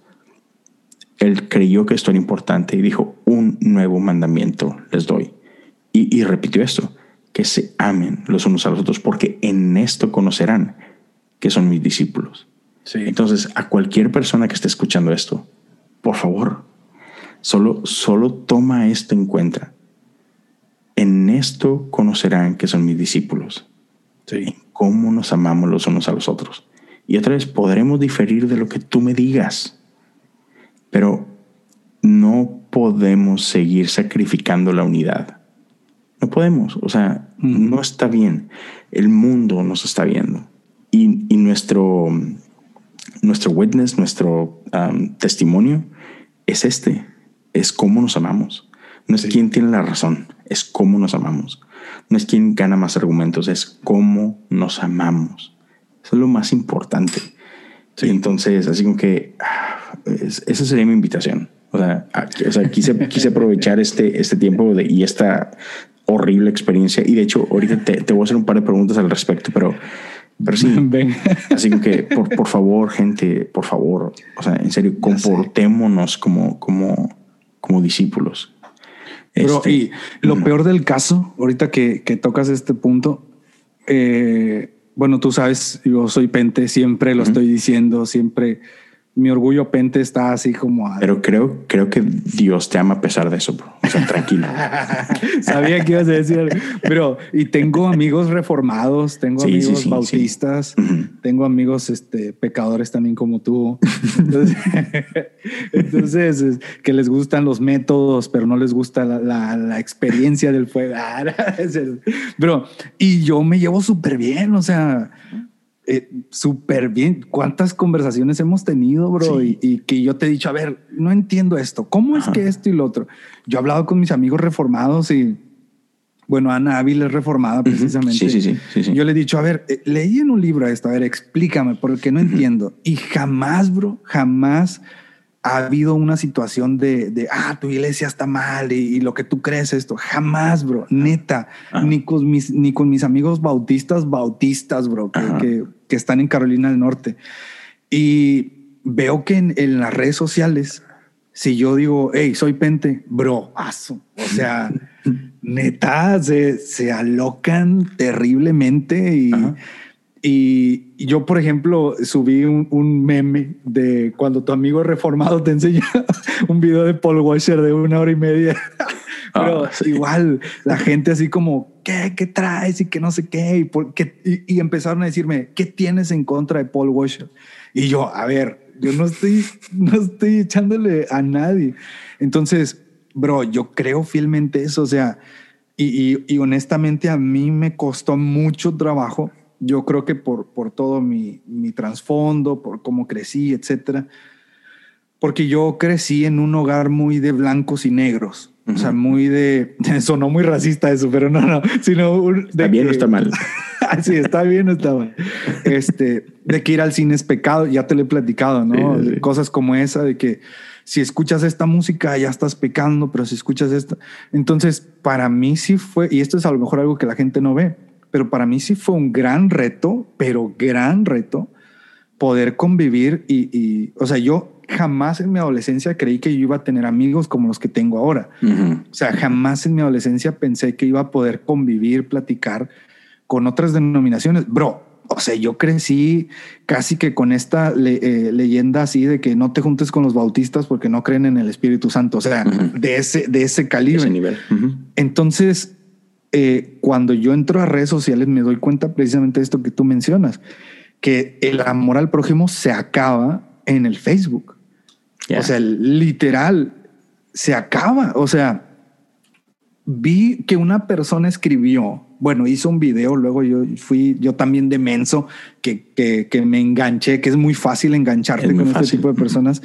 él creyó que esto era importante y dijo, un nuevo mandamiento les doy. Y, repitió esto, que se amen los unos a los otros, porque en esto conocerán que son mis discípulos. Entonces, a cualquier persona que esté escuchando esto, por favor, solo, solo toma esto en cuenta. En esto conocerán que son mis discípulos. Sí cómo nos amamos los unos a los otros. Y otra vez, podremos diferir de lo que tú me digas, pero no podemos seguir sacrificando la unidad. No podemos, o sea, no está bien. El mundo nos está viendo. Y, y nuestro, nuestro witness, nuestro um, testimonio es este, es cómo nos amamos. No es quién tiene la razón, es cómo nos amamos. No es quién gana más argumentos, es cómo nos amamos. Eso es lo más importante. Sí. entonces, así como que ah, esa sería mi invitación. O sea, quise, quise aprovechar este, este tiempo de, y esta horrible experiencia. Y de hecho, ahorita te, te, voy a hacer un par de preguntas al respecto, pero, pero sí. Así que, por, por favor, gente, por favor, o sea, en serio, comportémonos como, como, como discípulos. Pero este, y lo peor del caso, ahorita que, que tocas este punto, eh, bueno, tú sabes, yo soy pente, siempre lo estoy diciendo, siempre mi orgullo pente está así como. Pero creo, creo que Dios te ama a pesar de eso, bro. O sea, tranquilo. Sabía que ibas a decir Pero, y tengo amigos reformados, tengo amigos bautistas, tengo amigos este, pecadores también como tú. Entonces, que les gustan los métodos, pero no les gusta la, la, experiencia del fuego. Pero, y yo me llevo súper bien, o sea eh, súper bien. ¿Cuántas conversaciones hemos tenido, bro? Y, que yo te he dicho, a ver, no entiendo esto. ¿Cómo es que esto y lo otro? Yo he hablado con mis amigos reformados y, bueno, Ana Ávila es reformada precisamente. Sí, sí, sí, Yo le he dicho, a ver, eh, leí en un libro esto, a ver, explícame, porque no entiendo. Y jamás, bro, jamás ha habido una situación de, de, ah, tu iglesia está mal y, lo que tú crees esto. Jamás, bro, neta, ni con mis, ni con mis amigos bautistas, bautistas, bro, que, que, están en Carolina del Norte. Y veo que en, en, las redes sociales, si yo digo, hey, soy pente, bro, aso. O sea, neta, se, se alocan terriblemente y... Y yo, por ejemplo, subí un, meme de cuando tu amigo reformado te enseña un video de Paul Washer de una hora y media. Pero ah, igual la gente así como, ¿qué, qué traes? Y que no sé qué. Y, por, y, empezaron a decirme, ¿qué tienes en contra de Paul Washer? Y yo, a ver, yo no estoy, no estoy echándole a nadie. Entonces, bro, yo creo fielmente eso. O sea, y, y honestamente a mí me costó mucho trabajo yo creo que por, por todo mi, mi trasfondo, por cómo crecí, etcétera, porque yo crecí en un hogar muy de blancos y negros. O sea, muy de. Sonó muy racista eso, pero no, no. Sino de está bien o está mal. sí, está bien o está mal. Este, de que ir al cine es pecado, ya te lo he platicado, ¿no? Cosas como esa, de que si escuchas esta música ya estás pecando, pero si escuchas esta. Entonces, para mí sí fue, y esto es a lo mejor algo que la gente no ve pero para mí sí fue un gran reto, pero gran reto, poder convivir y, o sea, yo jamás en mi adolescencia creí que yo iba a tener amigos como los que tengo ahora. O sea, jamás en mi adolescencia pensé que iba a poder convivir, platicar con otras denominaciones. Bro, o sea, yo crecí casi que con esta eh, leyenda así de que no te juntes con los bautistas porque no creen en el Espíritu Santo. O sea, de ese, de ese calibre. Ese nivel. Entonces, eh, cuando yo entro a redes sociales me doy cuenta precisamente de esto que tú mencionas, que el amor al prójimo se acaba en el Facebook. O sea, literal, se acaba. O sea, vi que una persona escribió, bueno, hizo un video, luego yo fui, yo también de menso, que, que, me enganché, que es muy fácil engancharte con este tipo de personas,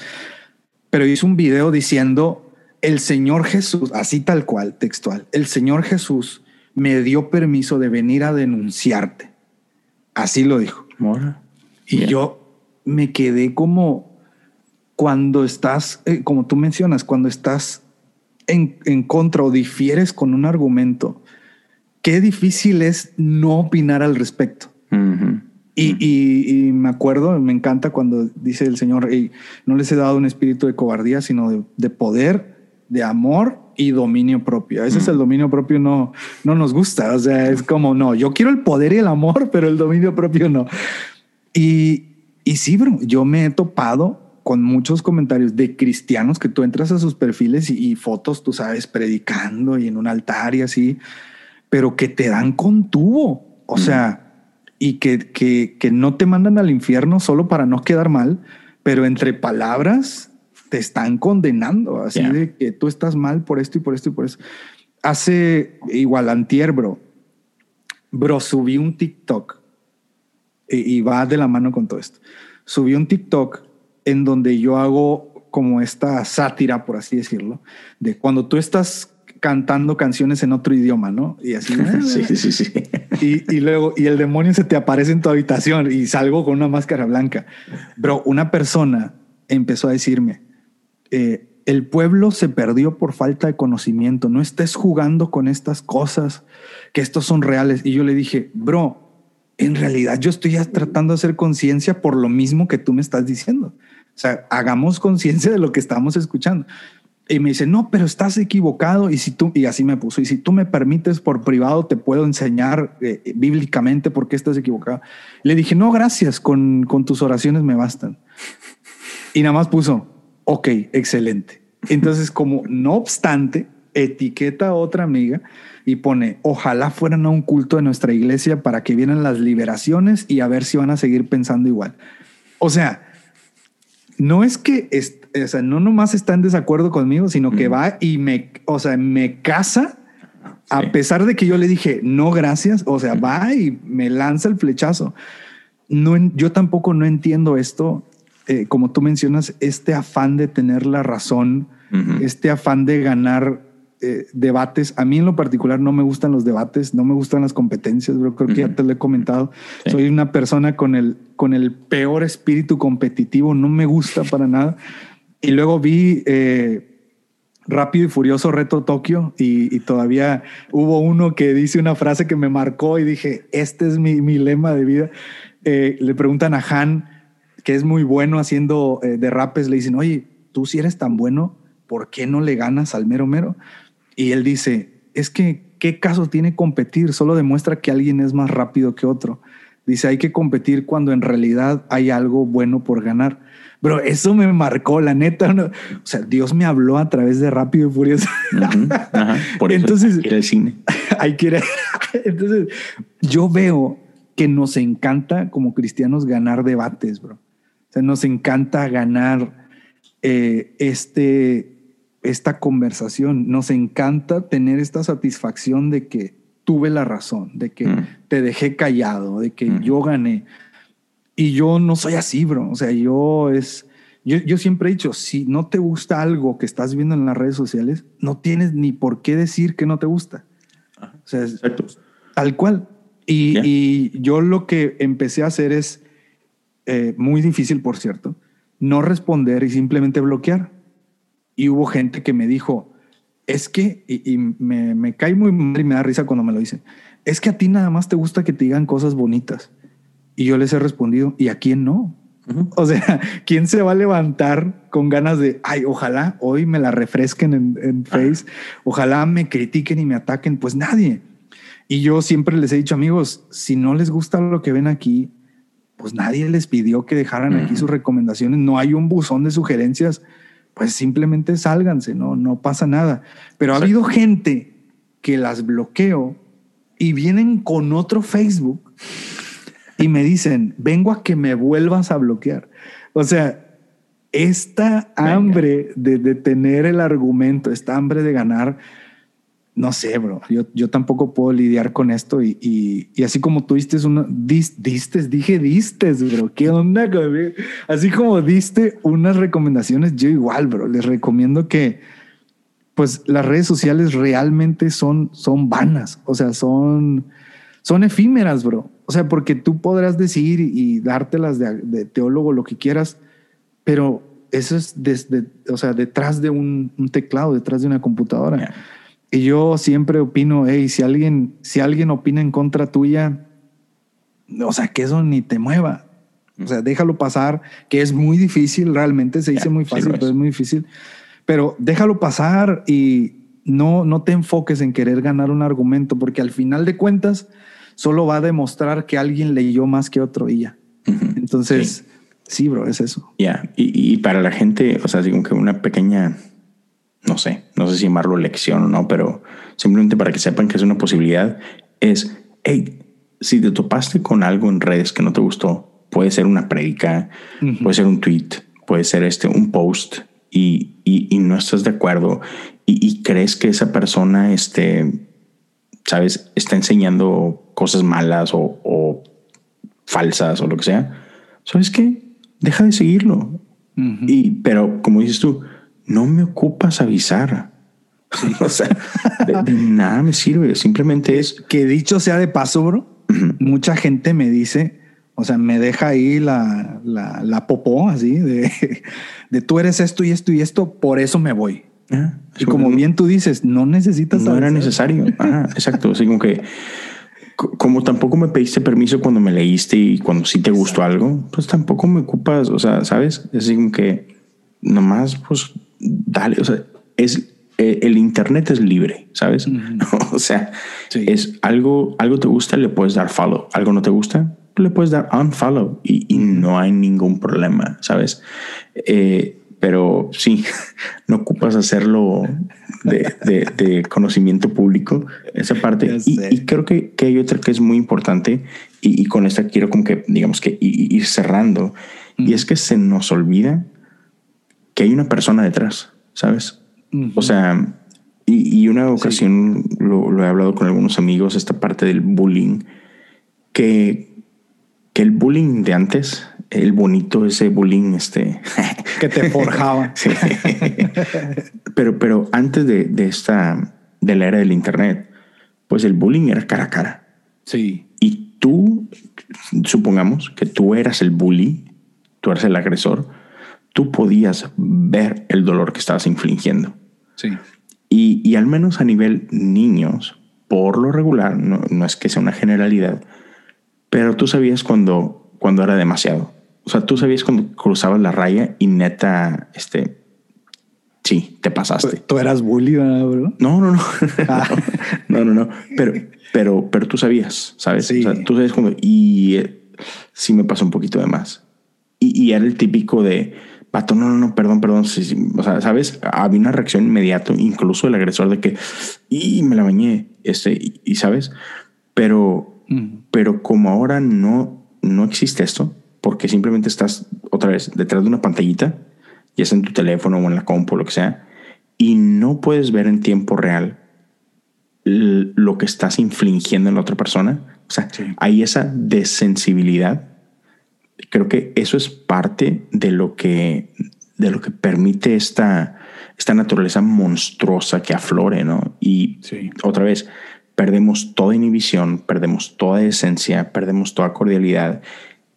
pero hizo un video diciendo, el Señor Jesús, así tal cual, textual, el Señor Jesús me dio permiso de venir a denunciarte. Así lo dijo. Y yo me quedé como cuando estás, eh, como tú mencionas, cuando estás en, en, contra o difieres con un argumento, qué difícil es no opinar al respecto. y, y, me acuerdo, me encanta cuando dice el Señor, no les he dado un espíritu de cobardía, sino de, de poder, de amor y dominio propio. A veces el dominio propio no, no nos gusta. O sea, es como, no, yo quiero el poder y el amor, pero el dominio propio no. Y, y sí, bro, yo me he topado con muchos comentarios de cristianos que tú entras a sus perfiles y, fotos, tú sabes, predicando y en un altar y así, pero que te dan con tubo. O sea, y que, que, que no te mandan al infierno solo para no quedar mal, pero entre palabras te están condenando, así de que tú estás mal por esto y por esto y por eso. Hace igual antier, bro. Bro, subí un TikTok y, va de la mano con todo esto. Subí un TikTok en donde yo hago como esta sátira, por así decirlo, de cuando tú estás cantando canciones en otro idioma, ¿no? Y así. sí, sí, sí. Y, y, luego, y el demonio se te aparece en tu habitación y salgo con una máscara blanca. Bro, una persona empezó a decirme, eh, el pueblo se perdió por falta de conocimiento. No estés jugando con estas cosas, que estos son reales. Y yo le dije, bro, en realidad yo estoy tratando de hacer conciencia por lo mismo que tú me estás diciendo. O sea, hagamos conciencia de lo que estamos escuchando. Y me dice, no, pero estás equivocado. Y si tú, y así me puso, y si tú me permites por privado, te puedo enseñar eh, bíblicamente por qué estás equivocado. Le dije, no, gracias, con, con tus oraciones me bastan. Y nada más puso, ok, excelente. Entonces, como no obstante, etiqueta a otra amiga y pone, ojalá fueran a un culto de nuestra iglesia para que vienen las liberaciones y a ver si van a seguir pensando igual. O sea, no es que, o sea, no nomás está en desacuerdo conmigo, sino que va y me, o sea, me casa a pesar de que yo le dije, no, gracias. O sea, va y me lanza el flechazo. No, yo tampoco no entiendo esto. Eh, como tú mencionas, este afán de tener la razón, este afán de ganar eh, debates. A mí en lo particular no me gustan los debates, no me gustan las competencias, creo que ya te lo he comentado. Soy una persona con el, con el peor espíritu competitivo, no me gusta para nada. Y luego vi eh, Rápido y Furioso Reto Tokio y, todavía hubo uno que dice una frase que me marcó y dije, este es mi, mi lema de vida. Eh, le preguntan a Han, que es muy bueno haciendo derrapes, le dicen, oye, tú si eres tan bueno, ¿por qué no le ganas al mero mero? Y él dice, es que, ¿qué caso tiene competir? Solo demuestra que alguien es más rápido que otro. Dice, hay que competir cuando en realidad hay algo bueno por ganar. Pero eso me marcó, la neta. O sea, Dios me habló a través de Rápido y Furioso. por eso Entonces, hay que cine. hay que Entonces, yo veo que nos encanta como cristianos ganar debates, bro. Sea, nos encanta ganar eh, este, esta conversación. Nos encanta tener esta satisfacción de que tuve la razón, de que mm. te dejé callado, de que yo gané. Y yo no soy así, bro. O sea, yo es... Yo, siempre he dicho, si no te gusta algo que estás viendo en las redes sociales, no tienes ni por qué decir que no te gusta. O sea, tal cual. Y, yo lo que empecé a hacer es, eh, muy difícil, por cierto, no responder y simplemente bloquear. Y hubo gente que me dijo, es que, y, me, me, cae muy mal y me da risa cuando me lo dicen, es que a ti nada más te gusta que te digan cosas bonitas. Y yo les he respondido, ¿y a quién no? O sea, ¿quién se va a levantar con ganas de, ay, ojalá hoy me la refresquen en, en Face, ojalá me critiquen y me ataquen? Pues nadie. Y yo siempre les he dicho, amigos, si no les gusta lo que ven aquí, pues nadie les pidió que dejaran aquí sus recomendaciones. No hay un buzón de sugerencias pues simplemente sálganse, no, no pasa nada. Pero ha habido gente que las bloqueo y vienen con otro Facebook y me dicen, vengo a que me vuelvas a bloquear. O sea, esta hambre de, de, tener el argumento, esta hambre de ganar, no sé, bro, yo, yo tampoco puedo lidiar con esto y, y, así como tú diste uno, diste, dije diste, bro, ¿qué onda conmigo? Así como diste unas recomendaciones, yo igual, bro, les recomiendo que pues las redes sociales realmente son, son vanas, o sea, son, son efímeras, bro. O sea, porque tú podrás decir y, dártelas de, teólogo lo que quieras, pero eso es desde, o sea, detrás de un, teclado, detrás de una computadora. Y yo siempre opino, hey, si alguien, si alguien opina en contra tuya, o sea, que eso ni te mueva. O sea, déjalo pasar, que es muy difícil, realmente se dice muy fácil, pero es muy difícil. Pero déjalo pasar y no, no te enfoques en querer ganar un argumento, porque al final de cuentas solo va a demostrar que alguien leyó más que otro y ya. Entonces, sí. bro, es eso. Ya, y, y, para la gente, o sea, digo que una pequeña no sé, no sé si llamarlo lección o no, pero simplemente para que sepan que es una posibilidad, es, hey, si te topaste con algo en redes que no te gustó, puede ser una predica, puede ser un tweet, puede ser este, un post y, y, no estás de acuerdo y, crees que esa persona, este, sabes, está enseñando cosas malas o, o falsas o lo que sea, ¿sabes qué? Deja de seguirlo. y, pero como dices tú, no me ocupas avisar. o sea, de, nada me sirve. Simplemente es que dicho sea de paso, bro. Mucha gente me dice, o sea, me deja ahí la, la, popó así de, de, tú eres esto y esto y esto, por eso me voy. Ah, y como bien tú dices, no necesitas. No era necesario. exacto. Así como que, como tampoco me pediste permiso cuando me leíste y cuando sí te gustó algo, pues tampoco me ocupas. O sea, sabes, es así como que nomás, pues dale, o sea, es eh, el internet es libre, ¿sabes? o sea, es algo, algo te gusta, le puedes dar follow, algo no te gusta, le puedes dar unfollow y, y no hay ningún problema, ¿sabes? Eh, pero sí, no ocupas hacerlo de, conocimiento público, esa parte. Y, creo que, que, hay otra que es muy importante y, con esta quiero como que, digamos que ir cerrando, y es que se nos olvida que hay una persona detrás, ¿sabes? O sea, y, una ocasión lo, he hablado con algunos amigos, esta parte del bullying, que, que el bullying de antes, el bonito, ese bullying, este... que te forjaba. pero, pero antes de, de, esta, de la era del Internet, pues el bullying era cara a cara. Sí. Y tú, supongamos que tú eras el bully, tú eras el agresor, tú podías ver el dolor que estabas infligiendo. Sí. Y, y al menos a nivel niños, por lo regular, no, no, es que sea una generalidad, pero tú sabías cuando, cuando era demasiado. O sea, tú sabías cuando cruzabas la raya y neta, este, sí, te pasaste. ¿Tú eras bully, bro? No, no, no. Ah. no, no, no. Pero, pero, pero tú sabías, ¿sabes? Sí. O sea, tú sabes cuando, y eh, sí me pasó un poquito de más. Y, y era el típico de, pato, no, no, no, perdón, perdón. o sea, ¿sabes? Había una reacción inmediata, incluso el agresor de que, y me la bañé, este, y, ¿sabes? Pero, pero como ahora no, no existe esto, porque simplemente estás otra vez detrás de una pantallita, ya sea en tu teléfono o en la compu, lo que sea, y no puedes ver en tiempo real lo que estás infligiendo en la otra persona. O sea, hay esa desensibilidad creo que eso es parte de lo que, de lo que permite esta, esta naturaleza monstruosa que aflore, ¿no? Y otra vez, perdemos toda inhibición, perdemos toda esencia, perdemos toda cordialidad.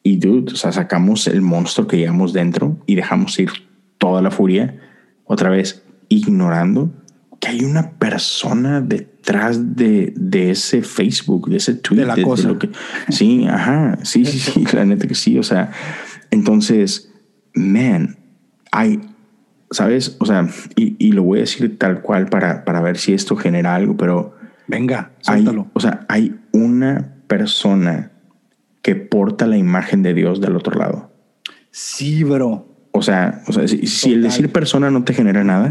Y dude, o sea, sacamos el monstruo que llevamos dentro y dejamos ir toda la furia, otra vez ignorando que hay una persona detrás de, de ese Facebook, de ese tweet. De la cosa. que, sí, ajá, sí, sí, sí, la neta que sí. O sea, entonces, man, hay, ¿sabes? O sea, y, y, lo voy a decir tal cual para, para ver si esto genera algo, pero... Venga, suéltalo. o sea, hay una persona que porta la imagen de Dios del otro lado. Sí, bro. O sea, o sea si, si el decir persona no te genera nada,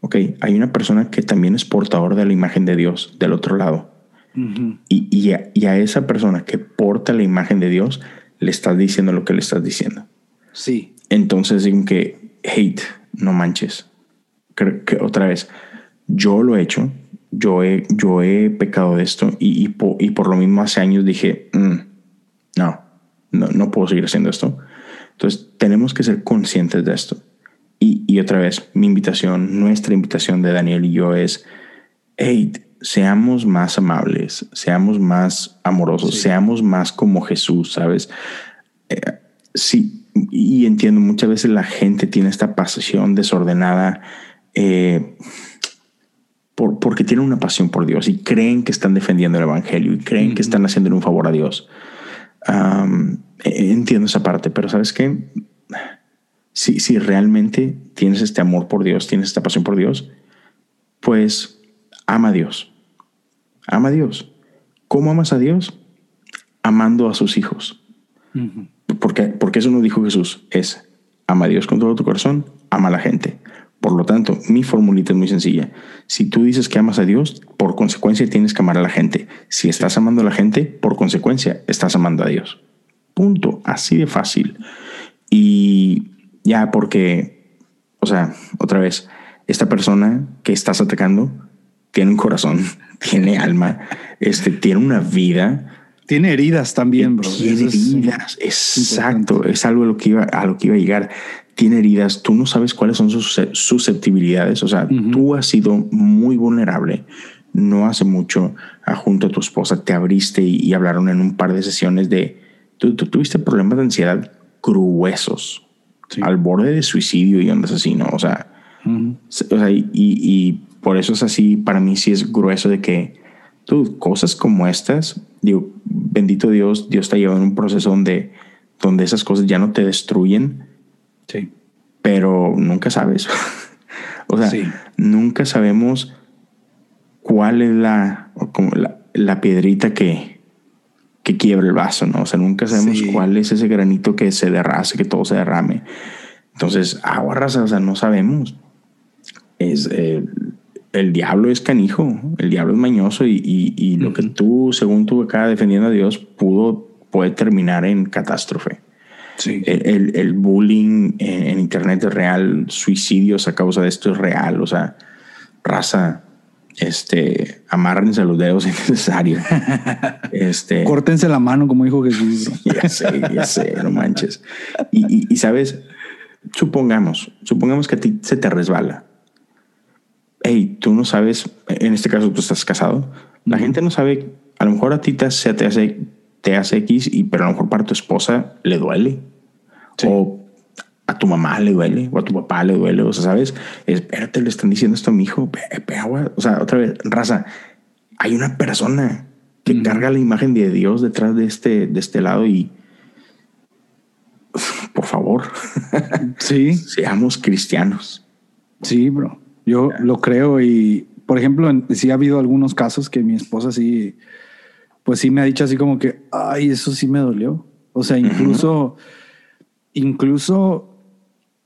ok, hay una persona que también es portador de la imagen de Dios del otro lado. y, y, a, esa persona que porta la imagen de Dios, le estás diciendo lo que le estás diciendo. Sí. Entonces digo que hate, no manches. Creo que otra vez, yo lo he hecho, yo he, yo he pecado de esto y, y, por lo mismo hace años dije, mm, no, no, no puedo seguir haciendo esto. Entonces tenemos que ser conscientes de esto. Y, otra vez, mi invitación, nuestra invitación de Daniel y yo es, hey, seamos más amables, seamos más amorosos, seamos más como Jesús, ¿sabes? Eh, sí, y entiendo, muchas veces la gente tiene esta pasión desordenada eh, por, porque tienen una pasión por Dios y creen que están defendiendo el Evangelio y creen que están haciendo un favor a Dios. E, entiendo esa parte, pero ¿sabes qué? Si, si realmente tienes este amor por Dios, tienes esta pasión por Dios, pues ama a Dios. Ama a Dios. ¿Cómo amas a Dios? Amando a sus hijos. porque, porque eso no dijo Jesús, es ama a Dios con todo tu corazón, ama a la gente. Por lo tanto, mi formulita es muy sencilla. Si tú dices que amas a Dios, por consecuencia tienes que amar a la gente. Si estás amando a la gente, por consecuencia estás amando a Dios. Punto. Así de fácil. Y ya porque, o sea, otra vez, esta persona que estás atacando tiene un corazón, tiene alma, este, tiene una vida. Tiene heridas también, bro. Tiene heridas, exacto. Es algo a lo, que iba, a lo que iba a llegar. Tiene heridas, tú no sabes cuáles son sus susceptibilidades. O sea, tú has sido muy vulnerable. No hace mucho, junto a tu esposa, te abriste y, hablaron en un par de sesiones de. Tú, tú tuviste problemas de ansiedad gruesos, al borde de suicidio y ondas así, ¿no? O sea, o sea y, y, por eso es así, para mí sí es grueso de que, tú, cosas como estas, digo, bendito Dios, Dios te lleva en un proceso donde, donde esas cosas ya no te destruyen. Sí. Pero nunca sabes. O sea, nunca sabemos cuál es la, como la, piedrita que, que quiebra el vaso, ¿no? O sea, nunca sabemos cuál es ese granito que se derrase, que todo se derrame. Entonces, agua raza, o sea, no sabemos. Es, eh, el diablo es canijo, el diablo es mañoso y, lo que tú, según tú acá defendiendo a Dios, pudo, puede terminar en catástrofe. Sí. El, bullying en, Internet es real, suicidios a causa de esto es real, o sea, raza, este, amárrense los dedos si es necesario. este, Córtense la mano, como dijo Jesús. ya sé, ya sé, no manches. Y, y, sabes, supongamos, supongamos que a ti se te resbala hey, tú no sabes, en este caso tú estás casado, la gente no sabe, a lo mejor a ti te hace, te hace, te hace X, y, pero a lo mejor para tu esposa le duele. O a tu mamá le duele, o a tu papá le duele, o sea, ¿sabes? Espérate, le están diciendo esto a mi hijo, o sea, otra vez, raza, hay una persona que carga la imagen de Dios detrás de este, de este lado y por favor, sí, seamos cristianos. Sí, bro. Yo lo creo y, por ejemplo, sí ha habido algunos casos que mi esposa sí, pues sí me ha dicho así como que, ay, eso sí me dolió. O sea, incluso, incluso,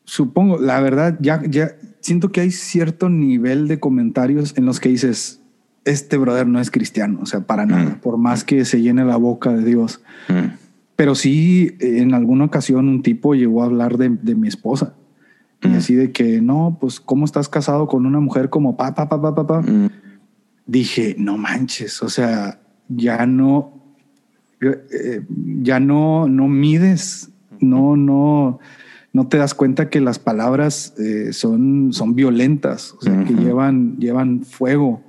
supongo, la verdad, ya, ya siento que hay cierto nivel de comentarios en los que dices, este brother no es cristiano, o sea, para nada, por más que se llene la boca de Dios. Pero sí, en alguna ocasión un tipo llegó a hablar de, de mi esposa y así de que, no, pues, ¿cómo estás casado con una mujer como pa, pa, pa, pa, pa, pa? Dije, no manches, o sea, ya no, eh, ya no, no mides, no, no, no te das cuenta que las palabras eh, son, son violentas, o sea, que llevan, llevan fuego.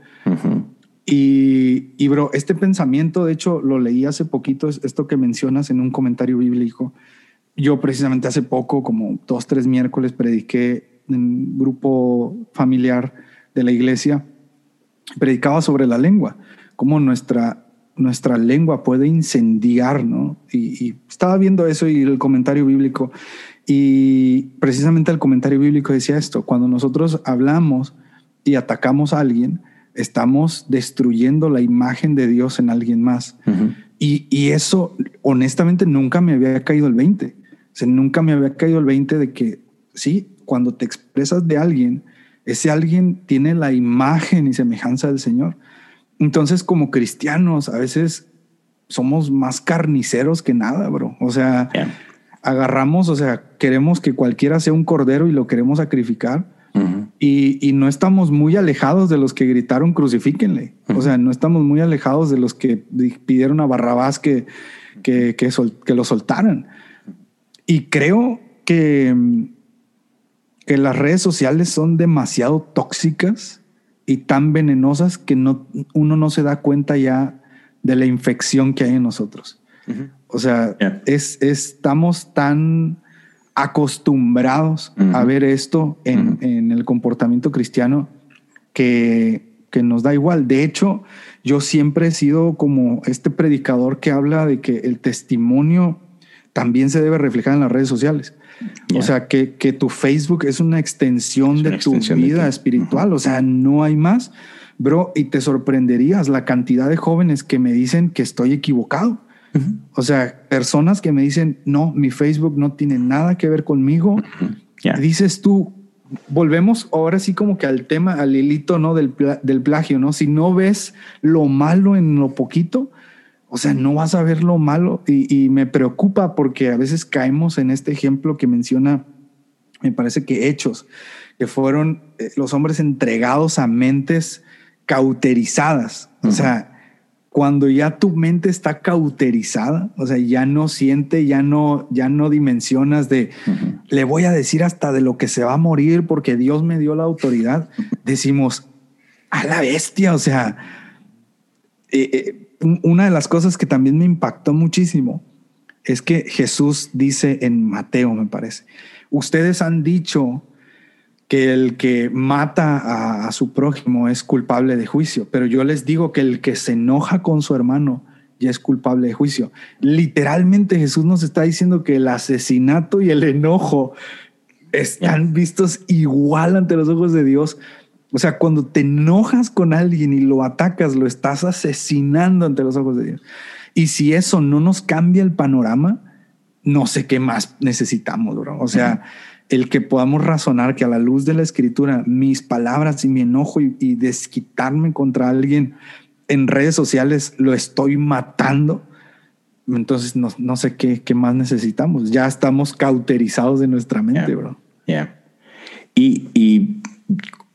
Y, y, bro, este pensamiento, de hecho, lo leí hace poquito, esto que mencionas en un comentario bíblico, yo precisamente hace poco, como dos, tres miércoles, prediqué en un grupo familiar de la iglesia, predicaba sobre la lengua, cómo nuestra, nuestra lengua puede incendiar, ¿no? Y, estaba viendo eso y el comentario bíblico, y precisamente el comentario bíblico decía esto, cuando nosotros hablamos y atacamos a alguien, estamos destruyendo la imagen de Dios en alguien más. y, y, eso, honestamente, nunca me había caído el 20 nunca me había caído el 20 de que, sí, cuando te expresas de alguien, ese alguien tiene la imagen y semejanza del Señor. Entonces, como cristianos, a veces somos más carniceros que nada, bro. O sea, agarramos, o sea, queremos que cualquiera sea un cordero y lo queremos sacrificar. y, no estamos muy alejados de los que gritaron crucifíquenle. O sea, no estamos muy alejados de los que pidieron a Barrabás que, que, que, que lo soltaran. Y creo que, que las redes sociales son demasiado tóxicas y tan venenosas que no, uno no se da cuenta ya de la infección que hay en nosotros. O sea, es, estamos tan acostumbrados a ver esto en, en, el comportamiento cristiano que, que nos da igual. De hecho, yo siempre he sido como este predicador que habla de que el testimonio también se debe reflejar en las redes sociales. O sea, que, tu Facebook es una extensión de tu vida espiritual. O sea, no hay más. Bro, y te sorprenderías la cantidad de jóvenes que me dicen que estoy equivocado. O sea, personas que me dicen, no, mi Facebook no tiene nada que ver conmigo. Dices tú, volvemos ahora sí como que al tema, al hilito, ¿no? Del, del plagio, ¿no? Si no ves lo malo en lo poquito, o sea, no vas a ver lo malo y, me preocupa porque a veces caemos en este ejemplo que menciona, me parece que hechos, que fueron eh, los hombres entregados a mentes cauterizadas. O sea, cuando ya tu mente está cauterizada, o sea, ya no siente, ya no, ya no dimensionas de, le voy a decir hasta de lo que se va a morir porque Dios me dio la autoridad, decimos, a la bestia, o sea, eh, eh, una de las cosas que también me impactó muchísimo es que Jesús dice en Mateo, me parece, ustedes han dicho que el que mata a, su prójimo es culpable de juicio, pero yo les digo que el que se enoja con su hermano ya es culpable de juicio. Literalmente Jesús nos está diciendo que el asesinato y el enojo están vistos igual ante los ojos de Dios. O sea, cuando te enojas con alguien y lo atacas, lo estás asesinando ante los ojos de Dios. Y si eso no nos cambia el panorama, no sé qué más necesitamos, bro. O sea, el que podamos razonar que a la luz de la escritura, mis palabras y mi enojo y, desquitarme contra alguien en redes sociales lo estoy matando. Entonces no, sé qué, qué, más necesitamos. Ya estamos cauterizados de nuestra mente, bro. Ya. Y, y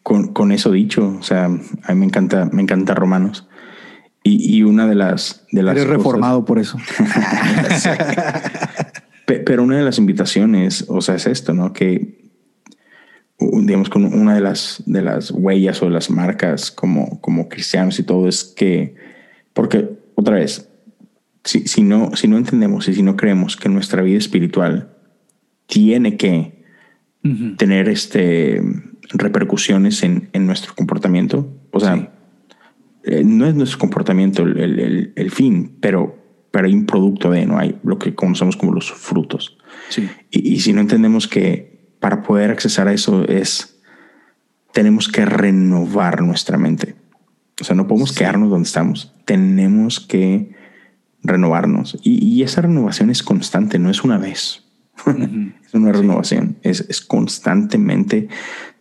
con, con, eso dicho, o sea, a mí me encanta, me encanta Romanos. Y, y una de las de las Eres reformado por eso. Pero una de las invitaciones, o sea, es esto, ¿no? Que digamos con una de las de las huellas o de las marcas como como cristianos y todo es que porque otra vez si, si no si no entendemos y si no creemos que nuestra vida espiritual tiene que tener este repercusiones en, en, nuestro comportamiento o sea eh, no es nuestro comportamiento el, el, el fin pero pero hay un producto de, no hay lo que conocemos como los frutos. Sí. Y, si no entendemos que para poder accesar a eso es, tenemos que renovar nuestra mente. O sea, no podemos quedarnos donde estamos, tenemos que renovarnos. Y, esa renovación es constante, no es una vez. es una renovación, es, es, constantemente,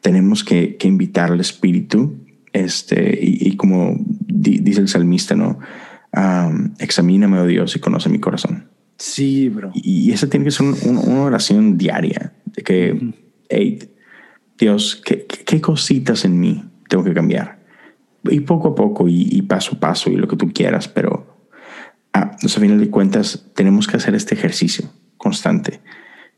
tenemos que, que, invitar al espíritu, este, y, como dice el salmista, ¿no? Examíname, oh Dios, y conoce mi corazón. Sí, bro. Y, esa tiene que ser una oración diaria de que, hey, Dios, ¿qué, ¿qué, cositas en mí tengo que cambiar? Y poco a poco y, paso a paso y lo que tú quieras, pero ah, a final de cuentas tenemos que hacer este ejercicio constante.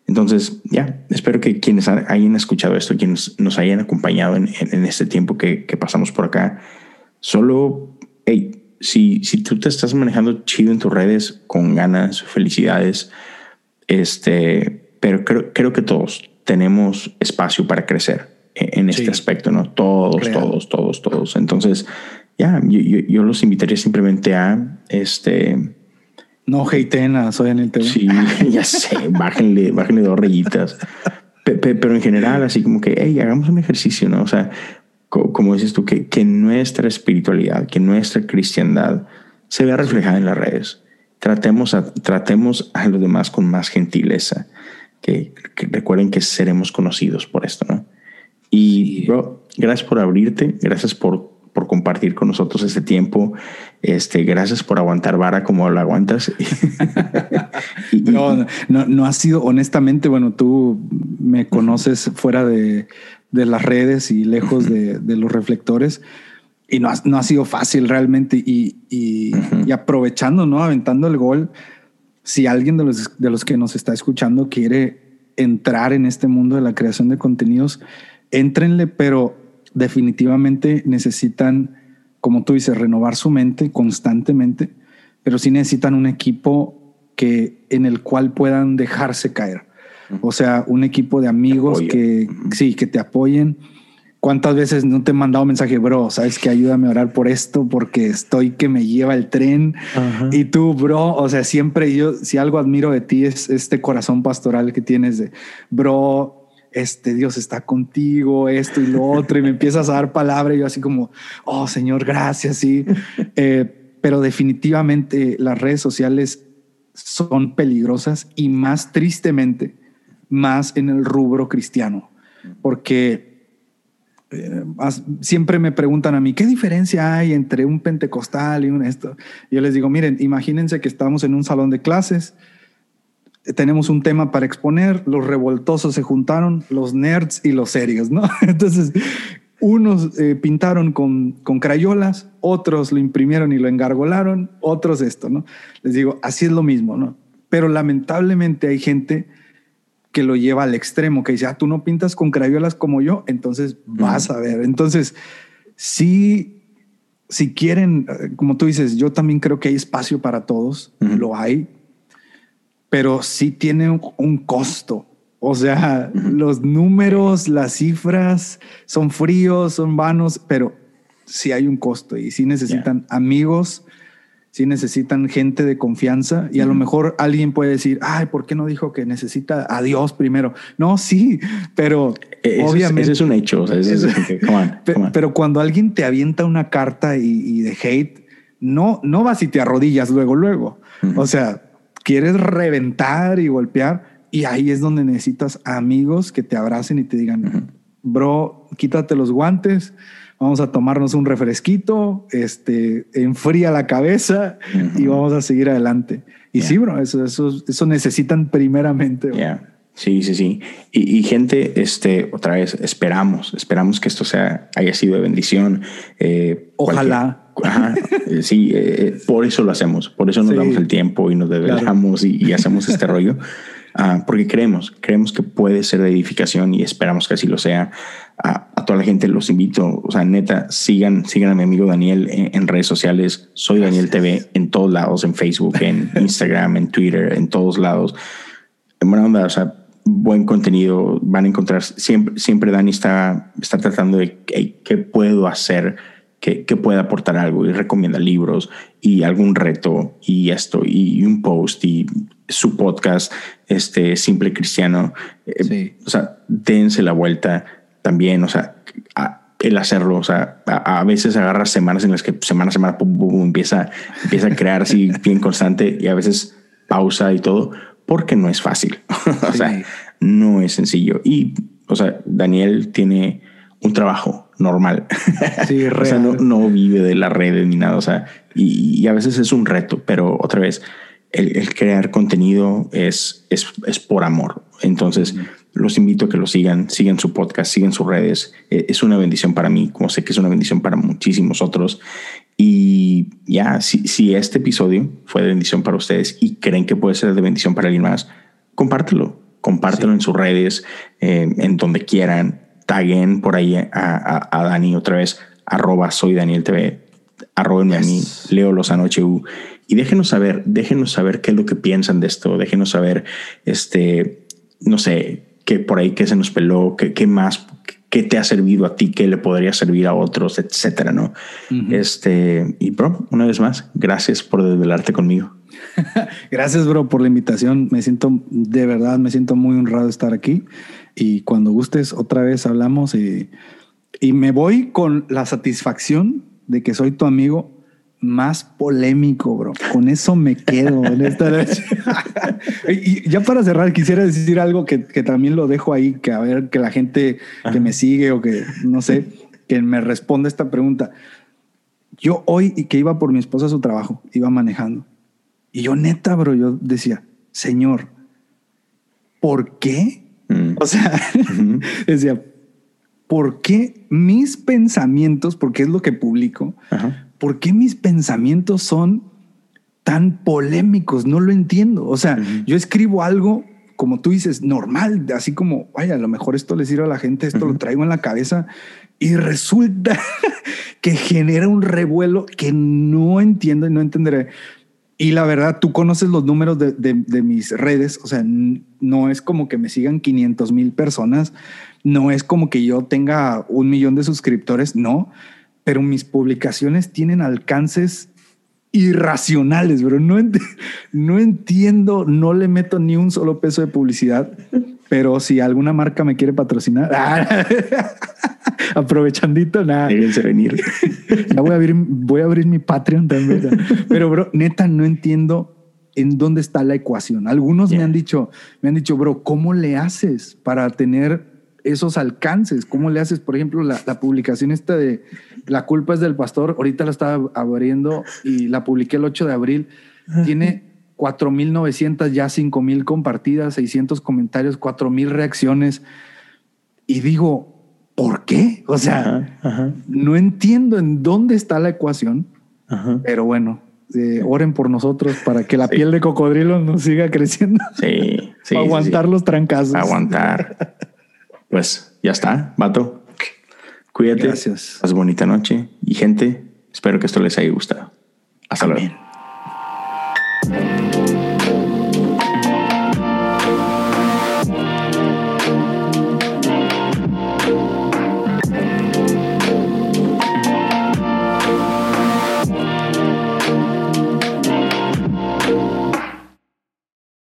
Entonces, ya, espero que quienes hayan escuchado esto, quienes nos hayan acompañado en, en, este tiempo que, que pasamos por acá, solo, hey, si, si tú te estás manejando chido en tus redes, con ganas, felicidades, este, pero creo, creo que todos tenemos espacio para crecer en, este aspecto, ¿no? Todos, todos, todos, todos. Entonces, ya, yo, yo, los invitaría simplemente a, este... No hateen a Soy en el TV. Sí, ya sé, bájenle, bájenle dos rayitas. Pero en general, así como que, hey, hagamos un ejercicio, ¿no? O sea, como dices tú, que, que nuestra espiritualidad, que nuestra cristiandad se vea reflejada en las redes. Tratemos a, tratemos a los demás con más gentileza, que, recuerden que seremos conocidos por esto, ¿no? Y, bro, gracias por abrirte, gracias por, por compartir con nosotros este tiempo, este, gracias por aguantar vara como lo aguantas. no, no, no ha sido, honestamente, bueno, tú me conoces fuera de, de las redes y lejos de, los reflectores. Y no ha, no ha, sido fácil realmente. Y, y, aprovechando, ¿no? Aventando el gol. Si alguien de los, de los que nos está escuchando quiere entrar en este mundo de la creación de contenidos, éntrenle, pero definitivamente necesitan, como tú dices, renovar su mente constantemente, pero sí necesitan un equipo que en el cual puedan dejarse caer. O sea, un equipo de amigos que sí, que te apoyen. ¿Cuántas veces no te he mandado mensaje, bro? Sabes que ayúdame a orar por esto porque estoy que me lleva el tren. Y tú, bro, o sea, siempre yo, si algo admiro de ti es este corazón pastoral que tienes de, bro, este Dios está contigo, esto y lo otro, y me empiezas a dar palabra y yo así como, oh Señor, gracias, sí. Eh, pero definitivamente las redes sociales son peligrosas y más tristemente más en el rubro cristiano, porque eh, siempre me preguntan a mí, ¿qué diferencia hay entre un pentecostal y un esto? yo les digo, miren, imagínense que estamos en un salón de clases, tenemos un tema para exponer, los revoltosos se juntaron, los nerds y los serios, ¿no? Entonces, unos eh, pintaron con, con crayolas, otros lo imprimieron y lo engargolaron, otros esto, ¿no? Les digo, así es lo mismo, ¿no? Pero lamentablemente hay gente que lo lleva al extremo, que dice, ah, tú no pintas con crayolas como yo, entonces vas a ver. Entonces, sí, si quieren, eh, como tú dices, yo también creo que hay espacio para todos, lo hay, pero sí tiene un, costo. O sea, los números, las cifras son fríos, son vanos, pero sí hay un costo y sí necesitan amigos sí necesitan gente de confianza y a lo mejor alguien puede decir, ay, ¿por qué no dijo que necesita a Dios primero? No, sí, pero obviamente... Es, es un hecho. Pero cuando alguien te avienta una carta y, de hate, no, no vas y te arrodillas luego, luego. O sea, quieres reventar y golpear y ahí es donde necesitas amigos que te abracen y te digan, bro, quítate los guantes, vamos a tomarnos un refresquito, este, enfría la cabeza y vamos a seguir adelante. Y sí, bro, eso, eso, eso necesitan primeramente. Sí, sí, sí. Y, gente, este, otra vez, esperamos, esperamos que esto sea, haya sido de bendición. Eh, Ojalá. Eh, sí, eh, por eso lo hacemos, por eso nos damos el tiempo y nos desvelamos y, hacemos este rollo. Ah, porque creemos, creemos que puede ser de edificación y esperamos que así lo sea. a toda la gente los invito, o sea, neta, sigan, sigan a mi amigo Daniel en, redes sociales. Soy Daniel TV en todos lados, en Facebook, en Instagram, en Twitter, en todos lados. En buena onda, o sea, buen contenido van a encontrar. Siempre, siempre Dani está, está tratando de qué puedo hacer que, que pueda aportar algo y recomienda libros y algún reto y esto y un post y su podcast, este simple cristiano. Eh, o sea, dense la vuelta también, o sea, el hacerlo, o sea, a, veces agarra semanas en las que semana a semana empieza, empieza a crear así bien constante y a veces pausa y todo, porque no es fácil, o sea, no es sencillo. Y, o sea, Daniel tiene un trabajo normal. Sí, o sea, no, vive de la red ni nada. O sea, y, a veces es un reto, pero otra vez, el, crear contenido es, es, es, por amor. Entonces, los invito a que lo sigan, sigan su podcast, sigan sus redes. E, es una bendición para mí, como sé que es una bendición para muchísimos otros. Y ya, si, si este episodio fue de bendición para ustedes y creen que puede ser de bendición para alguien más, compártelo. Compártelo en sus redes, eh, en donde quieran taguen por ahí a, a, Dani otra vez, arroba soy Daniel TV, arrobenme a mí, Leo Lozano HU, y déjenos saber, déjenos saber qué es lo que piensan de esto, déjenos saber, este, no sé, qué por ahí qué se nos peló, qué, qué más, qué te ha servido a ti, qué le podría servir a otros, etcétera, ¿no? Este, y bro, una vez más, gracias por desvelarte conmigo. gracias, bro, por la invitación. Me siento, de verdad, me siento muy honrado de estar aquí y cuando gustes otra vez hablamos y, y me voy con la satisfacción de que soy tu amigo más polémico, bro. Con eso me quedo en esta noche. y ya para cerrar, quisiera decir algo que, que, también lo dejo ahí, que a ver, que la gente que me sigue o que no sé, que me responda esta pregunta. Yo hoy y que iba por mi esposa a su trabajo, iba manejando. Y yo neta, bro, yo decía, Señor, ¿por qué Mm. O sea, decía, ¿por qué mis pensamientos, porque es lo que publico, por qué mis pensamientos son tan polémicos? No lo entiendo. O sea, yo escribo algo, como tú dices, normal, así como, vaya, a lo mejor esto le sirve a la gente, esto lo traigo en la cabeza y resulta que genera un revuelo que no entiendo y no entenderé. Y la verdad, tú conoces los números de, de, mis redes, o sea, no es como que me sigan 500 mil personas, no es como que yo tenga un millón de suscriptores, no, pero mis publicaciones tienen alcances irracionales, pero no, no entiendo, no le meto ni un solo peso de publicidad, pero si alguna marca me quiere patrocinar, aprovechandito, nada. Venir. ya voy a abrir, voy a abrir mi Patreon también. Pero, bro, neta, no entiendo en dónde está la ecuación. Algunos me han dicho, me han dicho, bro, ¿cómo le haces para tener esos alcances? ¿Cómo le haces, por ejemplo, la, la publicación esta de La culpa es del pastor? Ahorita la estaba abriendo y la publiqué el 8 de abril. Tiene 4.900, ya 5.000 compartidas, 600 comentarios, 4.000 reacciones. Y digo, ¿por qué? O sea, no entiendo en dónde está la ecuación, pero bueno, eh, oren por nosotros para que la piel de cocodrilo nos siga creciendo. Sí, sí. aguantar los trancazos. Aguantar. Pues ya está, vato. Cuídate. Gracias. Haz bonita noche y gente. Espero que esto les haya gustado. Hasta luego.